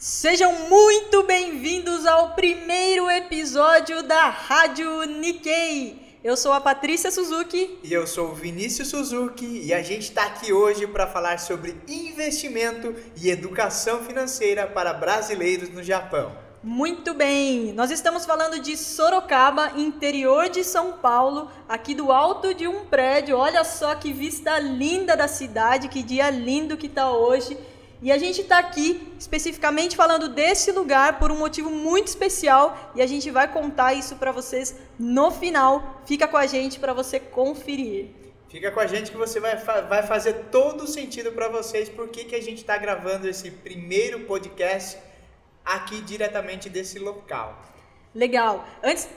Sejam muito bem-vindos ao primeiro episódio da Rádio Nikkei. Eu sou a Patrícia Suzuki. E eu sou o Vinícius Suzuki e a gente está aqui hoje para falar sobre investimento e educação financeira para brasileiros no Japão. Muito bem, nós estamos falando de Sorocaba, interior de São Paulo, aqui do alto de um prédio. Olha só que vista linda da cidade, que dia lindo que está hoje. E a gente está aqui especificamente falando desse lugar por um motivo muito especial e a gente vai contar isso para vocês no final. Fica com a gente para você conferir. Fica com a gente que você vai, vai fazer todo o sentido para vocês porque que a gente está gravando esse primeiro podcast aqui diretamente desse local. Legal. Antes,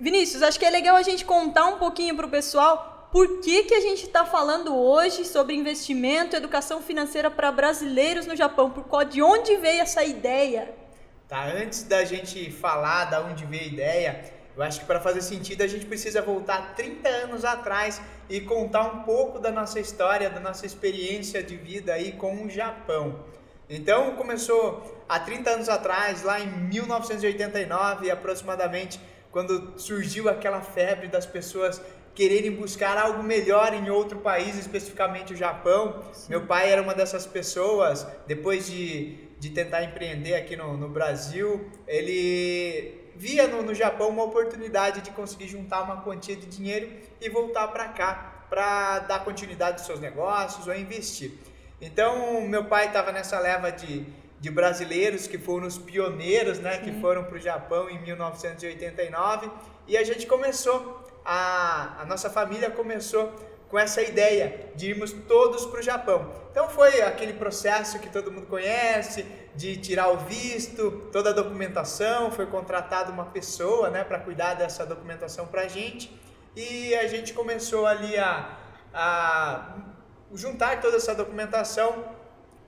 Vinícius, acho que é legal a gente contar um pouquinho para o pessoal por que, que a gente está falando hoje sobre investimento e educação financeira para brasileiros no Japão? Por de onde veio essa ideia? Tá, antes da gente falar da onde veio a ideia, eu acho que para fazer sentido a gente precisa voltar 30 anos atrás e contar um pouco da nossa história, da nossa experiência de vida aí com o Japão. Então começou há 30 anos atrás, lá em 1989 aproximadamente, quando surgiu aquela febre das pessoas quererem buscar algo melhor em outro país, especificamente o Japão. Sim. Meu pai era uma dessas pessoas, depois de, de tentar empreender aqui no, no Brasil, ele via no, no Japão uma oportunidade de conseguir juntar uma quantia de dinheiro e voltar para cá para dar continuidade aos seus negócios ou investir. Então, meu pai estava nessa leva de, de brasileiros que foram os pioneiros, né, Sim. que foram para o Japão em 1989, e a gente começou a, a nossa família começou com essa ideia de irmos todos para o Japão. Então foi aquele processo que todo mundo conhece, de tirar o visto, toda a documentação, foi contratada uma pessoa né, para cuidar dessa documentação para a gente e a gente começou ali a, a juntar toda essa documentação,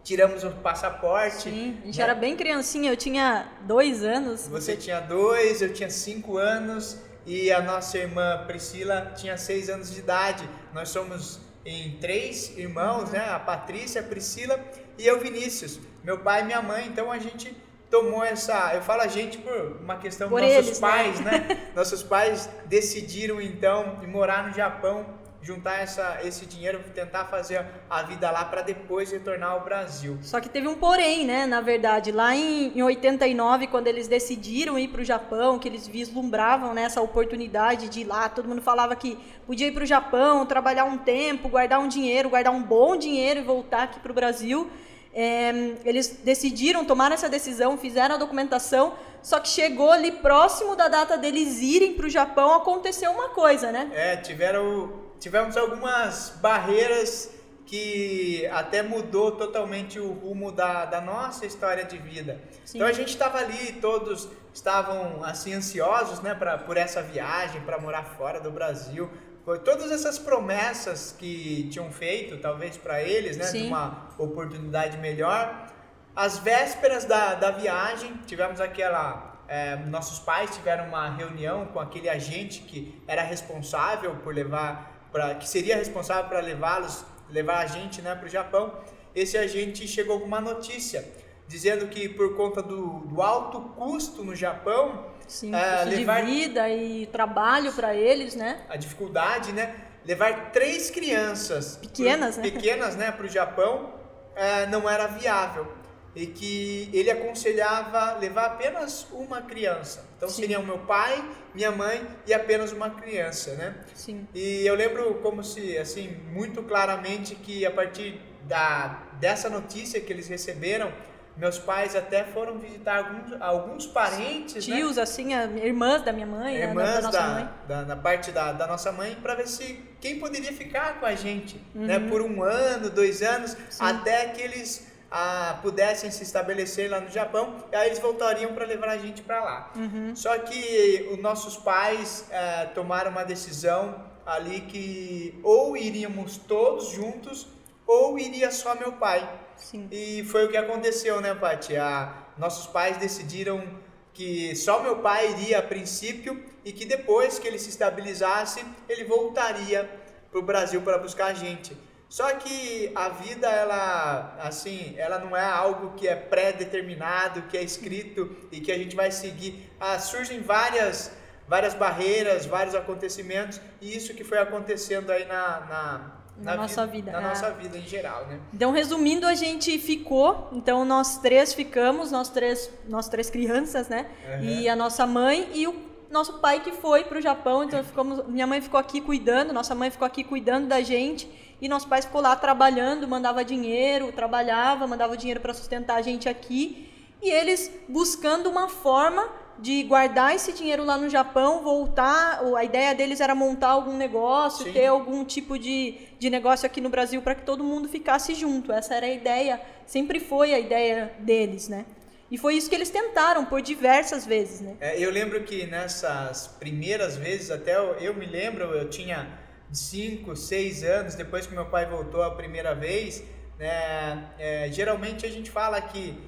tiramos o passaporte. Sim, a gente né? era bem criancinha, eu tinha dois anos. Você, tinha dois, eu tinha cinco anos e a nossa irmã Priscila tinha seis anos de idade. Nós somos em três irmãos, né? A Patrícia, a Priscila e eu, Vinícius. Meu pai e minha mãe. Então a gente tomou essa. Eu falo a gente por uma questão por nossos eles, né? pais, né? né? nossos pais decidiram então morar no Japão juntar essa, esse dinheiro, tentar fazer a vida lá para depois retornar ao Brasil. Só que teve um porém, né? Na verdade, lá em, em 89, quando eles decidiram ir para o Japão, que eles vislumbravam né, essa oportunidade de ir lá, todo mundo falava que podia ir para o Japão, trabalhar um tempo, guardar um dinheiro, guardar um bom dinheiro e voltar aqui para o Brasil. É, eles decidiram, tomaram essa decisão, fizeram a documentação, só que chegou ali próximo da data deles irem para o Japão, aconteceu uma coisa, né? É, tiveram tivemos algumas barreiras que até mudou totalmente o rumo da, da nossa história de vida. Sim. Então a gente estava ali, todos estavam assim ansiosos, né, pra, por essa viagem, para morar fora do Brasil. Por todas essas promessas que tinham feito, talvez para eles, né, Sim. de uma oportunidade melhor. As vésperas da, da viagem, tivemos aquela é, nossos pais tiveram uma reunião com aquele agente que era responsável por levar pra, que seria responsável para levá-los, levar a gente né, para o Japão, esse agente chegou com uma notícia dizendo que por conta do, do alto custo no Japão, Sim, é, levar de vida e trabalho para eles, né? A dificuldade, né? Levar três crianças pequenas, pro, né? Pequenas, né, para o Japão é, não era viável e que ele aconselhava levar apenas uma criança. Então Sim. seriam meu pai, minha mãe e apenas uma criança, né? Sim. E eu lembro como se assim muito claramente que a partir da dessa notícia que eles receberam, meus pais até foram visitar alguns, alguns parentes, né? tios, né? assim, irmãs da minha mãe, irmãs da, da nossa da, mãe, da, da, parte da, da nossa mãe, para ver se quem poderia ficar com a gente, né? uhum. né? Por um ano, dois anos, Sim. até que eles a, pudessem se estabelecer lá no Japão, e aí eles voltariam para levar a gente para lá. Uhum. Só que os nossos pais é, tomaram uma decisão ali que ou iríamos todos juntos ou iria só meu pai. Sim. E foi o que aconteceu, né, Paty? A, nossos pais decidiram que só meu pai iria a princípio e que depois que ele se estabilizasse, ele voltaria para o Brasil para buscar a gente. Só que a vida, ela, assim, ela não é algo que é pré-determinado, que é escrito e que a gente vai seguir. Ah, surgem várias, várias barreiras, vários acontecimentos e isso que foi acontecendo aí na, na, na, na nossa vida, vida na é. nossa vida em geral, né? Então, resumindo, a gente ficou, então nós três ficamos, nós três, nós três crianças, né? Uhum. E a nossa mãe e o nosso pai que foi para o Japão, então ficamos, minha mãe ficou aqui cuidando, nossa mãe ficou aqui cuidando da gente e nosso pai ficou lá trabalhando, mandava dinheiro, trabalhava, mandava dinheiro para sustentar a gente aqui e eles buscando uma forma de guardar esse dinheiro lá no Japão, voltar. A ideia deles era montar algum negócio, Sim. ter algum tipo de, de negócio aqui no Brasil para que todo mundo ficasse junto. Essa era a ideia, sempre foi a ideia deles, né? E foi isso que eles tentaram por diversas vezes, né? É, eu lembro que nessas primeiras vezes, até eu, eu me lembro, eu tinha 5, 6 anos, depois que meu pai voltou a primeira vez, né, é, geralmente a gente fala que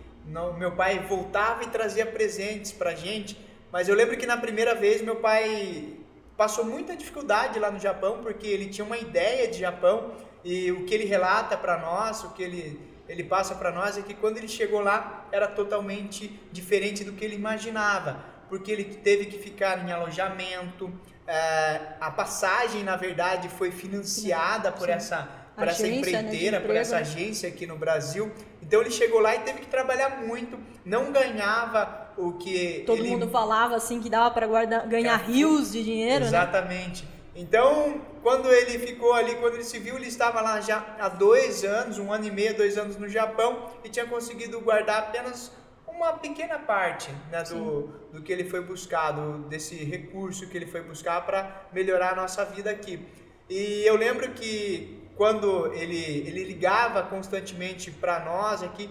meu pai voltava e trazia presentes pra gente, mas eu lembro que na primeira vez meu pai passou muita dificuldade lá no Japão, porque ele tinha uma ideia de Japão e o que ele relata para nós, o que ele, ele passa para nós é que quando ele chegou lá era totalmente diferente do que ele imaginava, porque ele teve que ficar em alojamento, é, a passagem na verdade foi financiada por essa por essa né, empreiteira, né, por essa agência aqui no Brasil. Então ele chegou lá e teve que trabalhar muito, não ganhava o que todo ele... mundo falava assim que dava para ganhar rios de dinheiro, né? Exatamente. Né? Então, quando ele ficou ali, quando ele se viu, ele estava lá já há dois anos, um ano e meio, dois anos no Japão e tinha conseguido guardar apenas uma pequena parte né, do, do que ele foi buscar, do, desse recurso que ele foi buscar para melhorar a nossa vida aqui. E eu lembro que quando ele, ele ligava constantemente para nós aqui,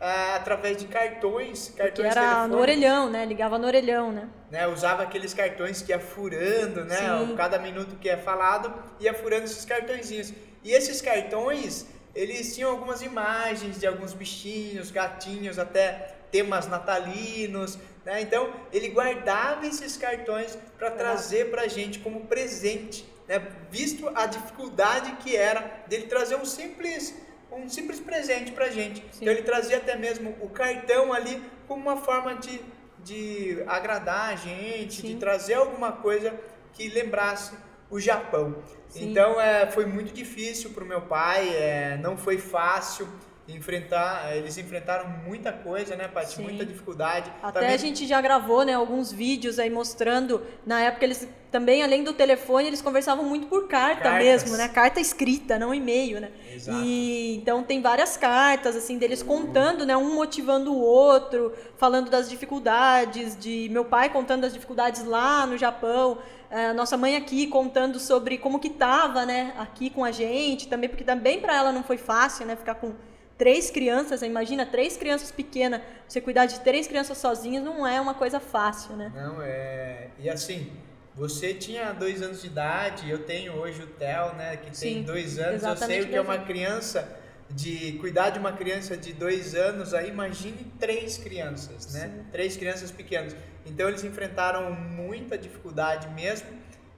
é, através de cartões, cartões que era no orelhão, né? Ligava no orelhão, né? né? Usava aqueles cartões que ia furando, né? Sim. Cada minuto que é falado, ia furando esses cartõezinhos. E esses cartões, eles tinham algumas imagens de alguns bichinhos, gatinhos, até temas natalinos, né? Então, ele guardava esses cartões para trazer para a gente como presente né, visto a dificuldade que era dele trazer um simples um simples presente para gente. Sim. Então ele trazia até mesmo o cartão ali como uma forma de, de agradar a gente, Sim. de trazer alguma coisa que lembrasse o Japão. Sim. Então é, foi muito difícil para o meu pai, é, não foi fácil enfrentar, eles enfrentaram muita coisa, né, Paty? Muita dificuldade. Até também... a gente já gravou, né, alguns vídeos aí mostrando, na época eles também, além do telefone, eles conversavam muito por carta Cartas. mesmo, né? Carta escrita, não e-mail, né? Exato. E então tem várias cartas, assim, deles contando, né? Um motivando o outro, falando das dificuldades, de meu pai contando das dificuldades lá no Japão, a nossa mãe aqui contando sobre como que tava, né? Aqui com a gente, também, porque também para ela não foi fácil, né? Ficar com três crianças, imagina três crianças pequenas, você cuidar de três crianças sozinhas não é uma coisa fácil, né? Não, é. E assim, você tinha dois anos de idade, eu tenho hoje o Theo, né, que Sim, tem dois anos, eu sei o que é uma criança, de cuidar de uma criança de dois anos, aí imagine três crianças, né? Sim. Três crianças pequenas. Então eles enfrentaram muita dificuldade mesmo.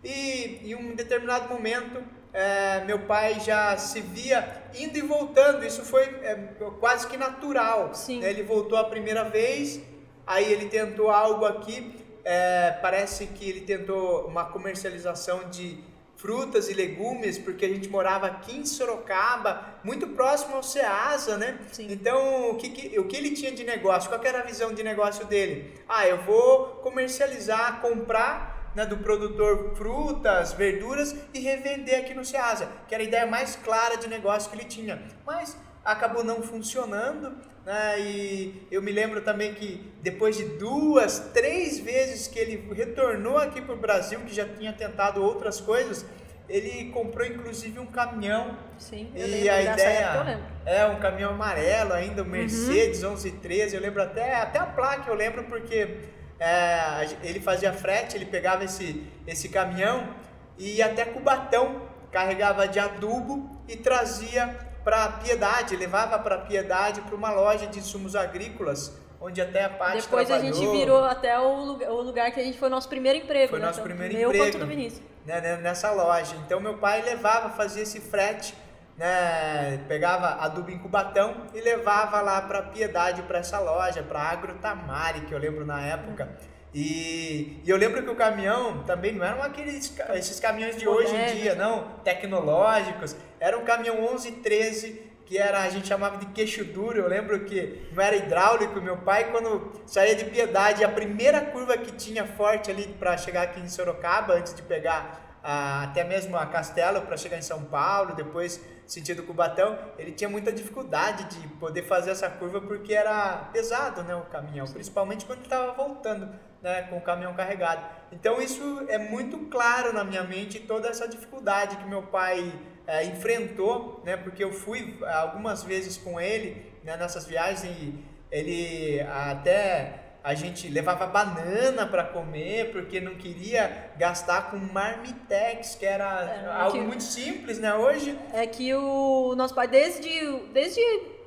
E em um determinado momento é, meu pai já se via indo e voltando. Isso foi é, quase que natural. Sim. Ele voltou a primeira vez, aí ele tentou algo aqui. É, parece que ele tentou uma comercialização de frutas e legumes, porque a gente morava aqui em Sorocaba, muito próximo ao Ceasa, né? Sim. Então, o que, que, o que ele tinha de negócio? Qual era a visão de negócio dele? Ah, eu vou comercializar, comprar né, do produtor frutas, verduras e revender aqui no Ceasa, que era a ideia mais clara de negócio que ele tinha. Mas acabou não funcionando, né, e eu me lembro também que depois de duas, três vezes que ele retornou aqui para o Brasil, que já tinha tentado outras coisas, ele comprou inclusive um caminhão. Sim, eu e a ideia é um caminhão amarelo ainda, um uhum. Mercedes uhum. 1113, eu lembro até até a placa, eu lembro porque é, ele fazia frete, ele pegava esse, esse caminhão e ia até Cubatão, carregava de adubo e trazia para Piedade, levava para Piedade para uma loja de insumos agrícolas, onde até a parte Depois trabalhou. a gente virou até o lugar, o lugar que a gente foi nosso primeiro emprego. Foi né? nosso primeiro meu emprego. do Vinícius. Né, nessa loja. Então meu pai levava, fazia esse frete né, pegava adubo em Cubatão e levava lá para Piedade, para essa loja, para Agro Tamari, que eu lembro na época. E, e, eu lembro que o caminhão também não eram aqueles esses caminhões de hoje em dia, não, tecnológicos. Era um caminhão 1113 que era a gente chamava de queixo duro. Eu lembro que não era hidráulico. Meu pai, quando saía de Piedade, a primeira curva que tinha forte ali para chegar aqui em Sorocaba, antes de pegar até mesmo a Castelo para chegar em São Paulo, depois sentido Cubatão, ele tinha muita dificuldade de poder fazer essa curva porque era pesado né, o caminhão, principalmente quando estava voltando né, com o caminhão carregado. Então isso é muito claro na minha mente, toda essa dificuldade que meu pai é, enfrentou, né, porque eu fui algumas vezes com ele né, nessas viagens e ele até a gente levava banana para comer porque não queria gastar com marmitex, que era é, algo que, muito simples, né? Hoje é que o nosso pai desde desde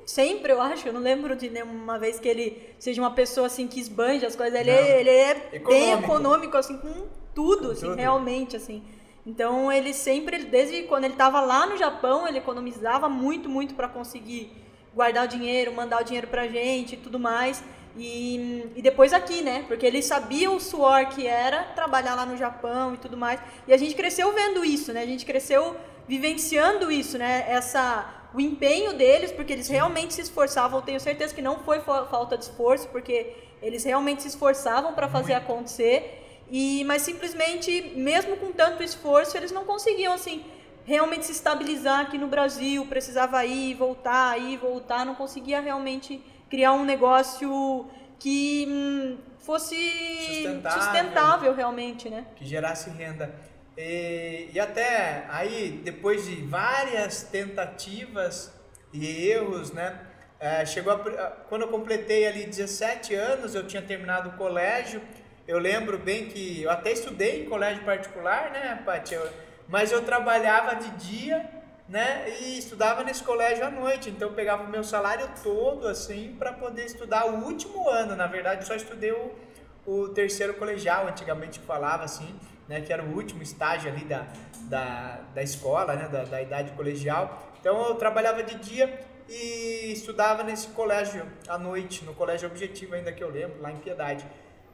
sempre, eu acho, eu não lembro de nenhuma vez que ele seja uma pessoa assim que esbanja as coisas, ele, é, ele é econômico. bem econômico assim com tudo, com assim, tudo. realmente assim. Então ele sempre, desde quando ele estava lá no Japão, ele economizava muito, muito para conseguir guardar o dinheiro, mandar o dinheiro pra gente e tudo mais. E, e depois aqui, né? Porque ele sabia o suor que era trabalhar lá no Japão e tudo mais. E a gente cresceu vendo isso, né? A gente cresceu vivenciando isso, né? Essa, o empenho deles, porque eles realmente se esforçavam. Tenho certeza que não foi falta de esforço, porque eles realmente se esforçavam para fazer acontecer. E, mas simplesmente, mesmo com tanto esforço, eles não conseguiam assim realmente se estabilizar aqui no Brasil. Precisava ir, voltar, ir, voltar. Não conseguia realmente criar um negócio que hum, fosse sustentável, sustentável, realmente, né? Que gerasse renda. E, e até aí, depois de várias tentativas e erros, né? É, chegou a, quando eu completei ali 17 anos, eu tinha terminado o colégio. Eu lembro bem que eu até estudei em colégio particular, né, Paty? Mas eu trabalhava de dia né? E estudava nesse colégio à noite, então eu pegava o meu salário todo assim para poder estudar o último ano. Na verdade, só estudei o, o terceiro colegial, antigamente falava assim, né? Que era o último estágio ali da, da, da escola, né? Da, da idade colegial. Então eu trabalhava de dia e estudava nesse colégio à noite, no colégio Objetivo ainda que eu lembro, lá em Piedade.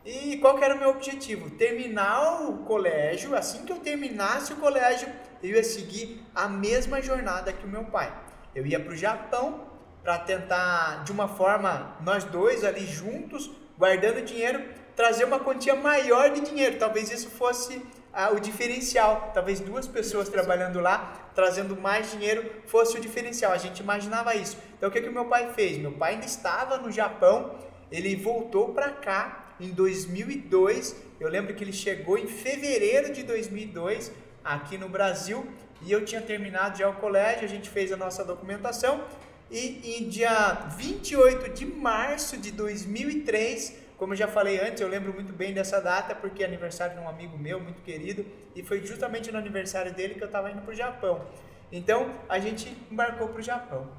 E qual que era o meu objetivo? Terminar o colégio, assim que eu terminasse o colégio, eu ia seguir a mesma jornada que o meu pai. Eu ia para o Japão para tentar, de uma forma, nós dois ali juntos, guardando dinheiro, trazer uma quantia maior de dinheiro. Talvez isso fosse ah, o diferencial. Talvez duas pessoas trabalhando lá, trazendo mais dinheiro, fosse o diferencial. A gente imaginava isso. Então o que, que o meu pai fez? Meu pai ainda estava no Japão, ele voltou para cá em 2002. Eu lembro que ele chegou em fevereiro de 2002 aqui no Brasil e eu tinha terminado já o colégio, a gente fez a nossa documentação e em dia 28 de março de 2003, como eu já falei antes, eu lembro muito bem dessa data porque é aniversário de um amigo meu muito querido e foi justamente no aniversário dele que eu estava indo para o Japão. Então a gente embarcou para o Japão.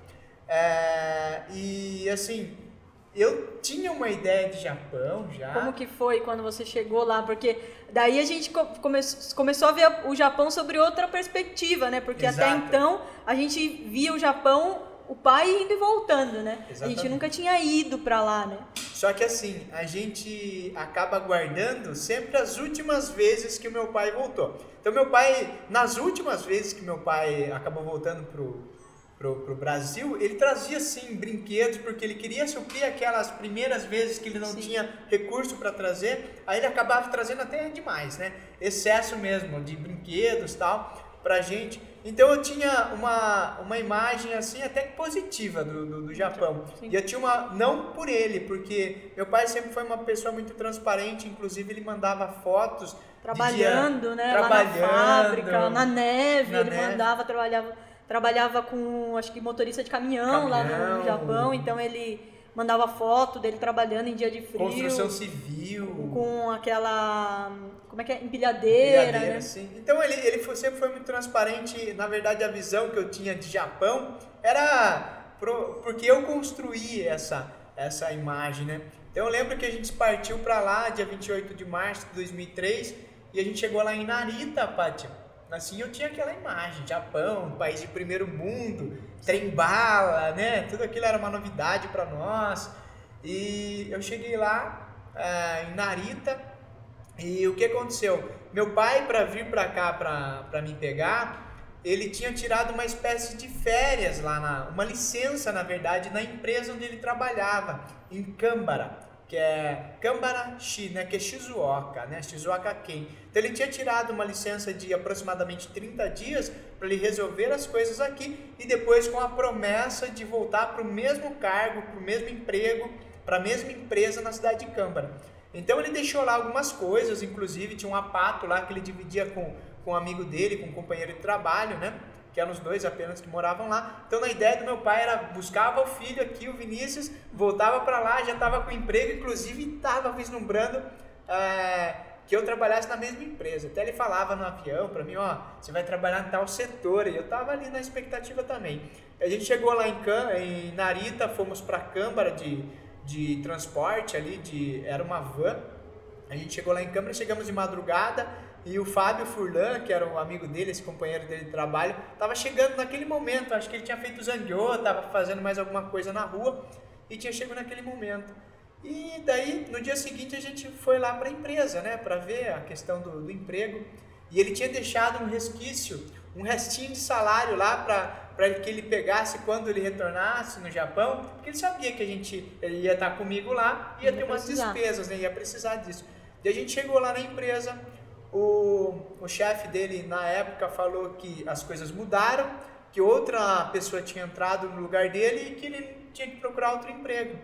É, e assim, eu tinha uma ideia de Japão já. Como que foi quando você chegou lá? Porque daí a gente come começou a ver o Japão sobre outra perspectiva, né? Porque Exato. até então a gente via o Japão, o pai indo e voltando, né? Exatamente. A gente nunca tinha ido para lá, né? Só que assim, a gente acaba guardando sempre as últimas vezes que o meu pai voltou. Então meu pai, nas últimas vezes que meu pai acabou voltando pro pro, pro Brasil, ele trazia sim brinquedos porque ele queria suprir aquelas primeiras vezes que ele não sim. tinha recurso para trazer, aí ele acabava trazendo até demais, né? Excesso mesmo de brinquedos tal pra gente. Então eu tinha uma, uma imagem assim até positiva do, do, do Japão. Sim. E eu tinha uma, não por ele, porque meu pai sempre foi uma pessoa muito transparente, inclusive ele mandava fotos. Trabalhando, dia, né? Trabalhando, lá na fábrica, na neve, na ele neve. mandava, trabalhava trabalhava com, acho que motorista de caminhão, caminhão, lá no Japão, então ele mandava foto dele trabalhando em dia de frio. Construção civil. Com aquela, como é que é, empilhadeira, empilhadeira né? sim. Então ele, ele foi, sempre foi muito transparente, na verdade a visão que eu tinha de Japão era pro, porque eu construí essa, essa imagem, né? Então eu lembro que a gente partiu para lá dia 28 de março de 2003 e a gente chegou lá em Narita, Pátia assim, eu tinha aquela imagem, Japão, país de primeiro mundo, trem bala, né? Tudo aquilo era uma novidade para nós. E eu cheguei lá uh, em Narita e o que aconteceu? Meu pai, para vir para cá para me pegar, ele tinha tirado uma espécie de férias lá, na, uma licença, na verdade, na empresa onde ele trabalhava, em Câmbara, que é Câmbara-Shi, né, que é Shizuoka, né, Shizuoka-ken. Então ele tinha tirado uma licença de aproximadamente 30 dias para ele resolver as coisas aqui e depois com a promessa de voltar para o mesmo cargo, para o mesmo emprego, para a mesma empresa na cidade de Câmbara. Então ele deixou lá algumas coisas, inclusive tinha um apato lá que ele dividia com com um amigo dele, com um companheiro de trabalho, né? Que eram os dois apenas que moravam lá. Então, na ideia do meu pai era buscava o filho aqui, o Vinícius, voltava para lá, já estava com emprego, inclusive estava vislumbrando é, que eu trabalhasse na mesma empresa. Até ele falava no avião para mim, ó, você vai trabalhar em tal setor. E eu estava ali na expectativa também. A gente chegou lá em, Can, em Narita, fomos para a Câmara de, de transporte ali, de, era uma van. A gente chegou lá em Câmara, chegamos de madrugada, e o Fábio Furlan, que era um amigo dele, esse companheiro dele de trabalho, estava chegando naquele momento. Acho que ele tinha feito zangueô, estava fazendo mais alguma coisa na rua e tinha chegado naquele momento. E daí, no dia seguinte, a gente foi lá para a empresa, né, para ver a questão do, do, emprego. E ele tinha deixado um resquício, um restinho de salário lá para que ele pegasse quando ele retornasse no Japão, porque ele sabia que a gente ele ia estar comigo lá, ia, ia ter umas precisar. despesas, né, ia precisar disso. E a gente chegou lá na empresa, o, o chefe dele na época falou que as coisas mudaram, que outra pessoa tinha entrado no lugar dele e que ele tinha que procurar outro emprego.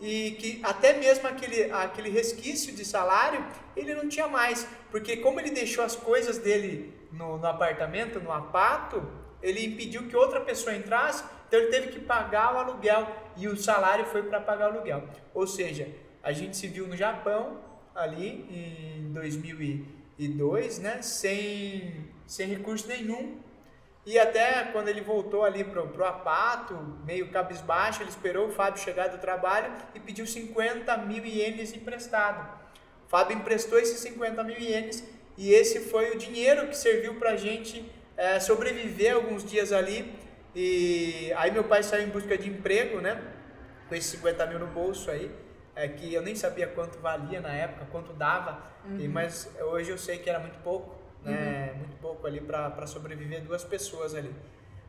E que até mesmo aquele, aquele resquício de salário ele não tinha mais, porque como ele deixou as coisas dele no, no apartamento, no apato, ele impediu que outra pessoa entrasse, então ele teve que pagar o aluguel e o salário foi para pagar o aluguel. Ou seja, a gente se viu no Japão ali em 2000 e dois, né, sem, sem recurso nenhum. E até quando ele voltou ali pro, pro Apato, meio cabisbaixo, ele esperou o Fábio chegar do trabalho e pediu 50 mil ienes emprestado. O Fábio emprestou esses 50 mil ienes e esse foi o dinheiro que serviu para a gente é, sobreviver alguns dias ali. E aí meu pai saiu em busca de emprego, né? Com esses 50 mil no bolso aí é que eu nem sabia quanto valia na época, quanto dava, uhum. e, mas hoje eu sei que era muito pouco, né? Uhum. Muito pouco ali para sobreviver duas pessoas ali.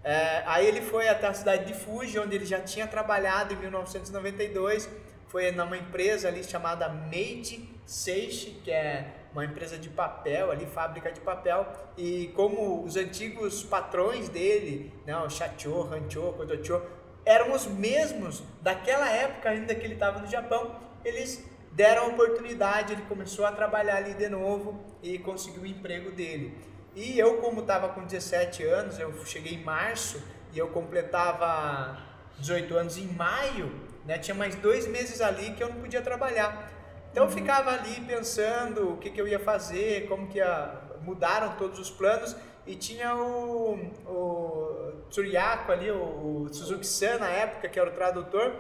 É, aí ele foi até a cidade de Fuji, onde ele já tinha trabalhado em 1992, foi numa empresa ali chamada Made Seishi, que é uma empresa de papel ali, fábrica de papel, e como os antigos patrões dele, né, o Shacho, Rancho, Kodocho, eram os mesmos daquela época ainda que ele estava no Japão. Eles deram a oportunidade, ele começou a trabalhar ali de novo e conseguiu o emprego dele. E eu, como estava com 17 anos, eu cheguei em março e eu completava 18 anos em maio, né? Tinha mais dois meses ali que eu não podia trabalhar. Então eu uhum. ficava ali pensando o que, que eu ia fazer, como que ia... mudaram todos os planos e tinha o, o Tsuriako ali, o, o Suzuki-san na época, que era o tradutor,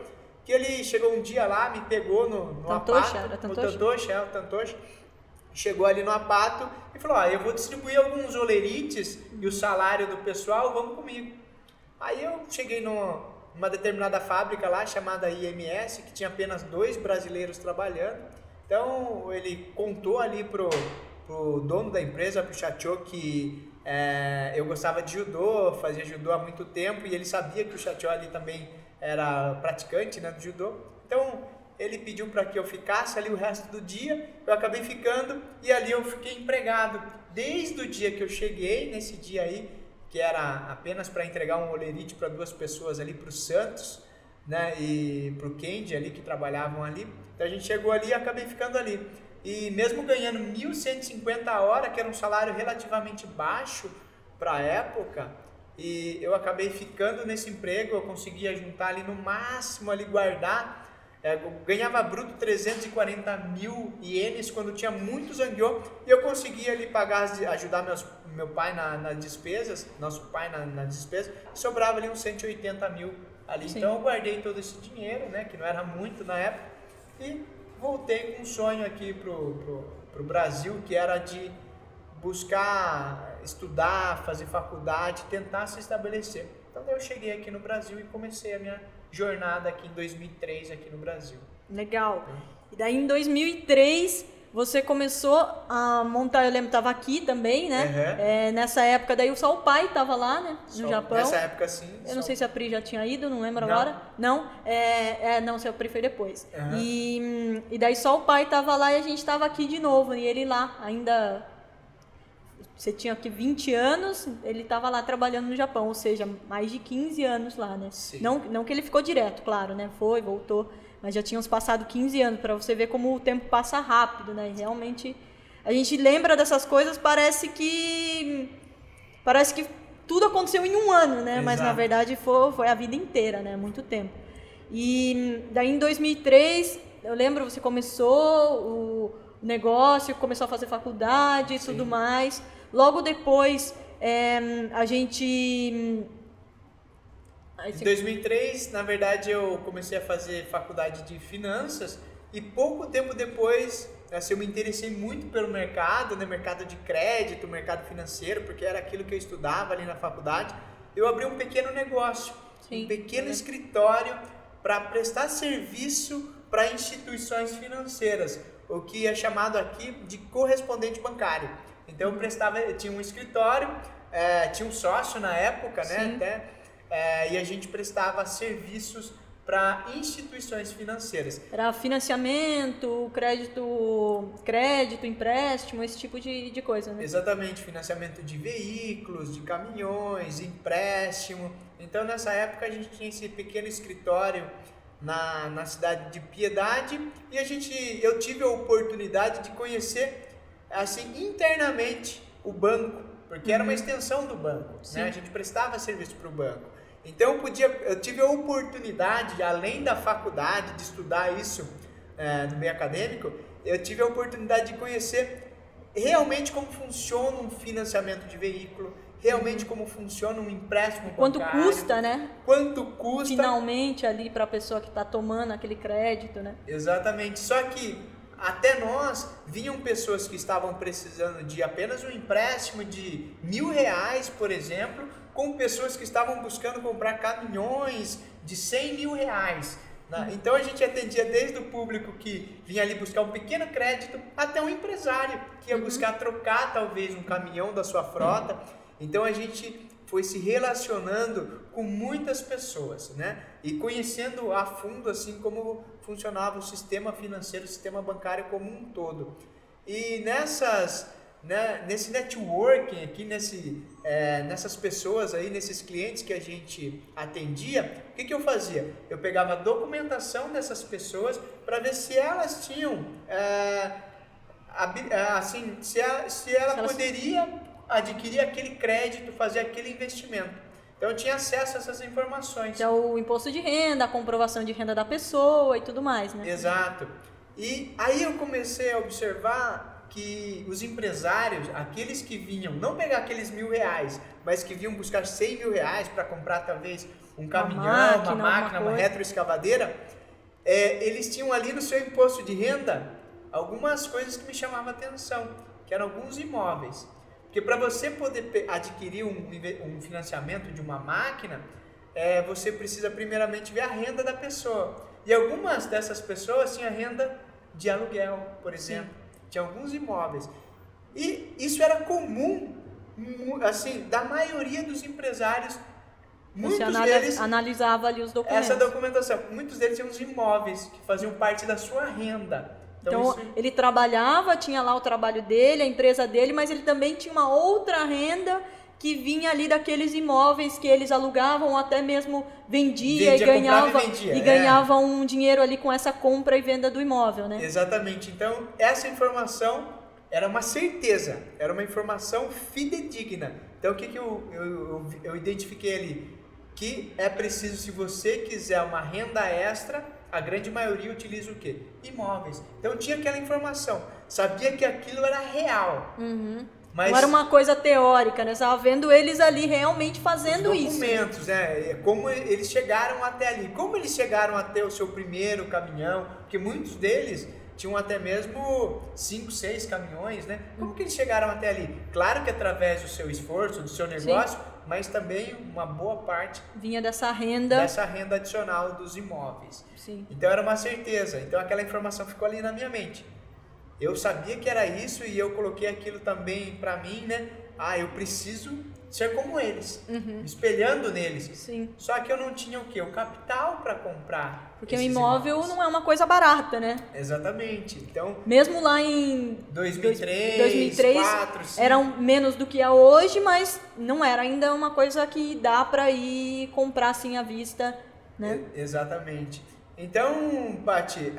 que ele chegou um dia lá, me pegou no, no Tantoshi, apato, Tantoshi? o Tantoshi, é, o Tantoshi, chegou ali no apato e falou, ah, eu vou distribuir alguns olerites e o salário do pessoal, vamos comigo. Aí eu cheguei no, numa determinada fábrica lá, chamada IMS, que tinha apenas dois brasileiros trabalhando, então ele contou ali pro, pro dono da empresa, pro Chacho, que é, eu gostava de judô, fazia judô há muito tempo e ele sabia que o Chatioli também era praticante né, do judô. Então ele pediu para que eu ficasse ali o resto do dia, eu acabei ficando e ali eu fiquei empregado. Desde o dia que eu cheguei, nesse dia aí, que era apenas para entregar um olerite para duas pessoas ali para o Santos, né, e para o Kendi ali que trabalhavam ali. Então a gente chegou ali e acabei ficando ali. E mesmo ganhando 1.150 a hora, que era um salário relativamente baixo para a época, e eu acabei ficando nesse emprego, eu conseguia juntar ali no máximo, ali guardar, é, ganhava bruto 340 mil ienes quando tinha muito zangueô, e eu conseguia ali pagar, ajudar meus, meu pai na, nas despesas, nosso pai na, nas despesas, e sobrava ali uns 180 mil ali. Sim. Então eu guardei todo esse dinheiro, né, que não era muito na época, e voltei com um sonho aqui pro, pro, pro Brasil, que era de buscar estudar, fazer faculdade, tentar se estabelecer. Então eu cheguei aqui no Brasil e comecei a minha jornada aqui em 2003 aqui no Brasil. Legal. E daí em 2003 você começou a montar, eu lembro, estava aqui também, né? Uhum. É, nessa época, daí só o pai estava lá, né? No Japão. Nessa época sim. Eu não sei se a Pri já tinha ido, não lembro Não. agora. Não? É, é, não, se a Pri foi depois. Aham. E, e daí só o pai tava lá e a gente tava aqui de novo. E ele lá, ainda. Você tinha aqui 20 anos, ele tava lá trabalhando no Japão, ou seja, mais de 15 anos lá, né? Sim. Não, não que ele ficou direto, claro, né? Foi, voltou. Mas já tínhamos passado 15 anos, para você ver como o tempo passa rápido, né? E realmente. A gente lembra dessas coisas, parece que. Parece que tudo aconteceu em um ano, né? Mas na Exato. verdade foi, foi a vida inteira, né? Muito tempo. E daí em 2003, eu lembro, você começou o negócio, começou a fazer faculdade e tudo mais. Logo depois, eh, a gente. Em você- 2003, na verdade, eu comecei a fazer faculdade de finanças e pouco tempo depois, assim, eu me interessei muito pelo mercado, né, mercado de crédito, mercado financeiro, porque era aquilo que eu estudava ali na faculdade. Eu abri um pequeno negócio, Sim. um pequeno escritório para prestar serviço para instituições financeiras, o que é chamado aqui de correspondente bancário. Então eu prestava, eu tinha um escritório, eh, tinha um sócio na época, né, Sim. até é, e a gente prestava serviços para instituições financeiras. Era financiamento, crédito, crédito, empréstimo, esse tipo de, de coisa, né? Exatamente, financiamento de veículos, de caminhões, empréstimo. Então nessa época a gente tinha esse pequeno escritório na, na cidade de Piedade e a gente, eu tive a oportunidade de conhecer assim internamente o banco, porque era uma extensão do banco, né? A gente prestava serviço para o banco. Então eu podia, eu tive a oportunidade, além da faculdade, de estudar isso eh, no meio acadêmico, eu tive a oportunidade de conhecer realmente como funciona um financiamento de veículo, realmente como funciona um empréstimo Quanto bancário, custa, né? quanto custa Finalmente ali para a pessoa que está tomando aquele crédito, né? Exatamente. Só que até nós vinham pessoas que estavam precisando de apenas um empréstimo de mil reais, por exemplo, com pessoas que estavam buscando comprar caminhões de 100 mil reais. né? Então a gente atendia desde o público que vinha ali buscar um pequeno crédito até um empresário que ia buscar trocar talvez um caminhão da sua frota. Então a gente foi se relacionando com muitas pessoas, né? E conhecendo a fundo assim como funcionava o sistema financeiro, o sistema bancário como um todo. E nessas, né, nesse networking aqui, nesse, é, nessas pessoas aí, nesses clientes que a gente atendia, o que, que eu fazia? Eu pegava a documentação dessas pessoas para ver se elas tinham, é, é, assim, se, ela Se elas- poderia adquirir aquele crédito, fazer aquele investimento. Então eu tinha acesso a essas informações. É o imposto de renda, a comprovação de renda da pessoa e tudo mais, né? Exato. E aí eu comecei a observar que os empresários, aqueles que vinham, não pegar aqueles mil reais, mas que vinham buscar 100 mil reais para comprar talvez um caminhão, uma máquina, máquina, alguma uma coisa. retroescavadeira, é, eles tinham ali no seu imposto de renda algumas coisas que me chamavam a atenção, que eram alguns imóveis. Porque para você poder adquirir um, um financiamento de uma máquina, é, você precisa primeiramente ver a renda da pessoa. E algumas dessas pessoas tinham renda de aluguel, por exemplo. Tinha alguns imóveis. E isso era comum, mu- assim, da maioria dos empresários. Você Muitos deles analisava ali os documentos. essa documentação. Muitos deles tinham os imóveis que faziam parte da sua renda. Então, Então, isso, ele trabalhava, tinha lá o trabalho dele, a empresa dele, mas ele também tinha uma outra renda que vinha ali daqueles imóveis que eles alugavam até mesmo vendia, Vendia, e ganhava e vendia, e é. ganhava um dinheiro ali com essa compra e venda do imóvel, né? exatamente. Então, essa informação era uma certeza, era uma informação fidedigna. Então, o que, que eu, eu, eu, eu identifiquei ali? Que é preciso, se você quiser uma renda extra, a grande maioria utiliza o quê? Imóveis. Então, tinha aquela informação, sabia que aquilo era real. Uhum. Mas Não era uma coisa teórica, né? Você estava vendo eles ali realmente fazendo os isso. documentos, né? É Como eles chegaram até ali, como eles chegaram até o seu primeiro caminhão, porque muitos deles tinham até mesmo cinco, seis caminhões, né? Como que eles chegaram até ali? Claro que através do seu esforço, do seu negócio, Sim. mas também uma boa parte vinha dessa renda, dessa renda adicional dos imóveis. Sim. Então era uma certeza. Então aquela informação ficou ali na minha mente. Eu sabia que era isso e eu coloquei aquilo também para mim, né? Ah, eu preciso ser como eles, uhum. espelhando neles. Sim. Só que eu não tinha o quê? O capital para comprar. Porque o imóvel imóveis. não é uma coisa barata, né? Exatamente. Então, mesmo lá em 2003, 2003 4, eram menos do que é hoje, mas não era ainda uma coisa que dá para ir comprar assim à vista, né? exatamente. Então, Pati,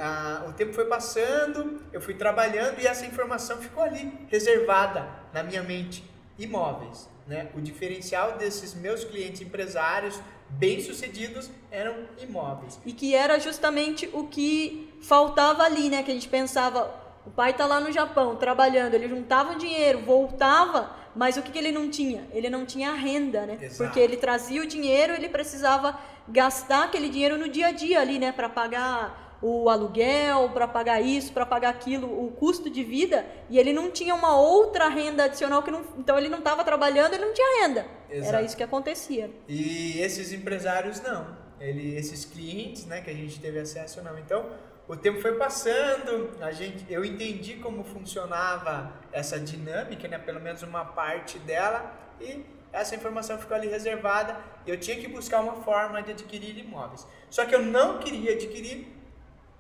o tempo foi passando, eu fui trabalhando e essa informação ficou ali, reservada na minha mente. Imóveis, né? O diferencial desses meus clientes empresários bem-sucedidos eram imóveis. E que era justamente o que faltava ali, né? Que a gente pensava, o pai está lá no Japão trabalhando, ele juntava o dinheiro, voltava, mas o que, que ele não tinha? Ele não tinha renda, né? Exato. Porque ele trazia o dinheiro, ele precisava gastar aquele dinheiro no dia a dia ali, né? Para pagar o aluguel, para pagar isso, para pagar aquilo, o custo de vida, e ele não tinha uma outra renda adicional que não, então ele não estava trabalhando, ele não tinha renda. Exato. Era isso que acontecia. E esses empresários não, ele, esses clientes, né, que a gente teve acesso não. Então o tempo foi passando, a gente, eu entendi como funcionava essa dinâmica, né, pelo menos uma parte dela, e essa informação ficou ali reservada. Eu tinha que buscar uma forma de adquirir imóveis. Só que eu não queria adquirir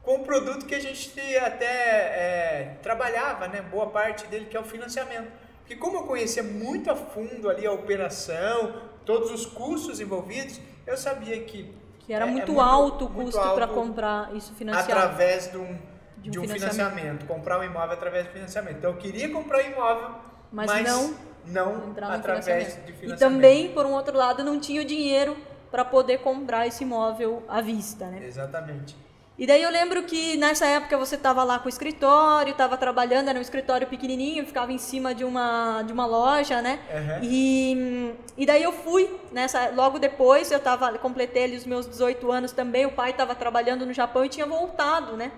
com o produto que a gente até é, trabalhava, né, boa parte dele, que é o financiamento. Porque como eu conhecia muito a fundo ali a operação, todos os custos envolvidos, eu sabia que... Que era é, muito, é muito, alto o custo para comprar isso financiado. Através de um, de um, de um financiamento. financiamento. Comprar um imóvel através de financiamento. Então eu queria comprar um imóvel, mas, mas não, não através de financiamento. E também, por um outro lado, não tinha o dinheiro para poder comprar esse imóvel à vista, né? Exatamente. E daí eu lembro que nessa época você estava lá com o escritório, estava trabalhando, era um escritório pequenininho, ficava em cima de uma, de uma loja, né? Uhum. E, e daí eu fui, nessa, logo depois eu tava, completei ali os meus 18 anos também, o pai estava trabalhando no Japão e tinha voltado, né?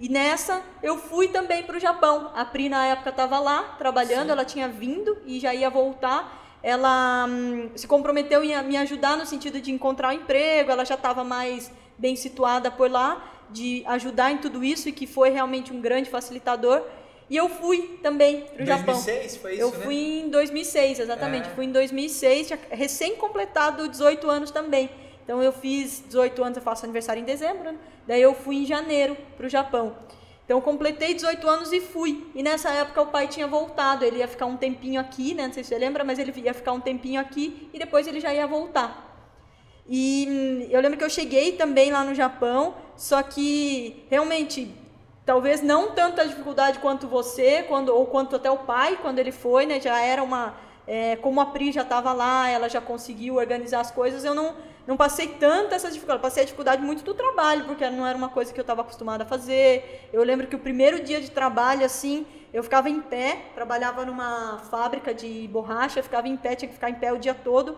E nessa eu fui também para o Japão. A Pri na época estava lá trabalhando, Sim. ela tinha vindo e já ia voltar. Ela hum, se comprometeu em me ajudar no sentido de encontrar um emprego, ela já estava mais bem situada por lá, de ajudar em tudo isso e que foi realmente um grande facilitador. E eu fui também para o Japão. 2006 foi isso, Eu né? fui em 2006, exatamente. É. Fui em 2006, tinha recém completado 18 anos também. Então eu fiz 18 anos, eu faço aniversário em dezembro, né? Daí eu fui em janeiro para o Japão. Então eu completei 18 anos e fui. E nessa época o pai tinha voltado, ele ia ficar um tempinho aqui, né? Não sei se você lembra, mas ele ia ficar um tempinho aqui e depois ele já ia voltar. E hum, eu lembro que eu cheguei também lá no Japão, só que realmente talvez não tanta dificuldade quanto você, quando ou quanto até o pai quando ele foi, né? Já era uma é, como a Pri já estava lá, ela já conseguiu organizar as coisas, eu não não passei tanta essa dificuldade, passei a dificuldade muito do trabalho, porque não era uma coisa que eu estava acostumada a fazer. Eu lembro que o primeiro dia de trabalho, assim, eu ficava em pé, trabalhava numa fábrica de borracha, ficava em pé, tinha que ficar em pé o dia todo.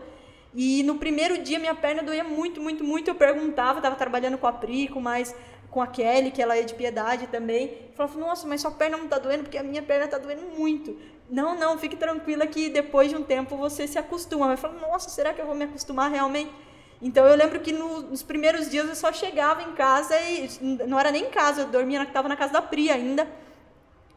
E no primeiro dia minha perna doía muito, muito, muito. Eu perguntava, estava trabalhando com a Pri, com mais com a Kelly, que ela é de piedade também. Eu falava, nossa, mas sua perna não está doendo porque a minha perna está doendo muito. Não, não, fique tranquila que depois de um tempo você se acostuma. Eu falava, nossa, será que eu vou me acostumar realmente? Então eu lembro que no, nos primeiros dias eu só chegava em casa e não era nem em casa, eu dormia, estava na casa da Pri ainda.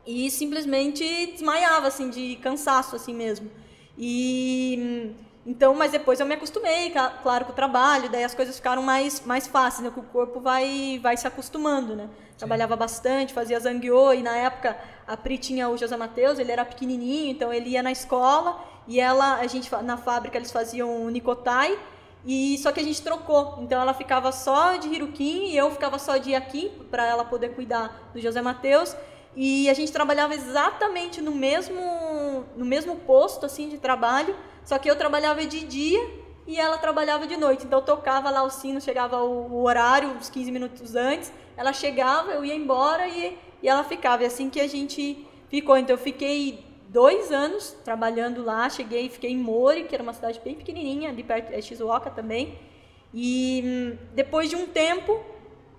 E simplesmente desmaiava assim de cansaço assim mesmo. E então, mas depois eu me acostumei, claro, com o trabalho, daí as coisas ficaram mais, mais fáceis, né? Que o corpo vai, vai se acostumando, né? Sim. Trabalhava bastante, fazia zangueô, e na época a Pri tinha o José Matheus, ele era pequenininho, então ele ia na escola, e ela, a gente, na fábrica eles faziam nicotai, e só que a gente trocou, então ela ficava só de Hirukin e eu ficava só de Yaki, para ela poder cuidar do José Matheus, e a gente trabalhava exatamente no mesmo, no mesmo posto, assim, de trabalho, só que eu trabalhava de dia e ela trabalhava de noite. Então eu tocava lá o sino, chegava o, o horário, uns 15 minutos antes. Ela chegava, eu ia embora e, e ela ficava. E assim que a gente ficou. Então eu fiquei dois anos trabalhando lá. Cheguei, fiquei em Mori, que era uma cidade bem pequenininha, ali perto de Shizuoka também. E hum, depois de um tempo,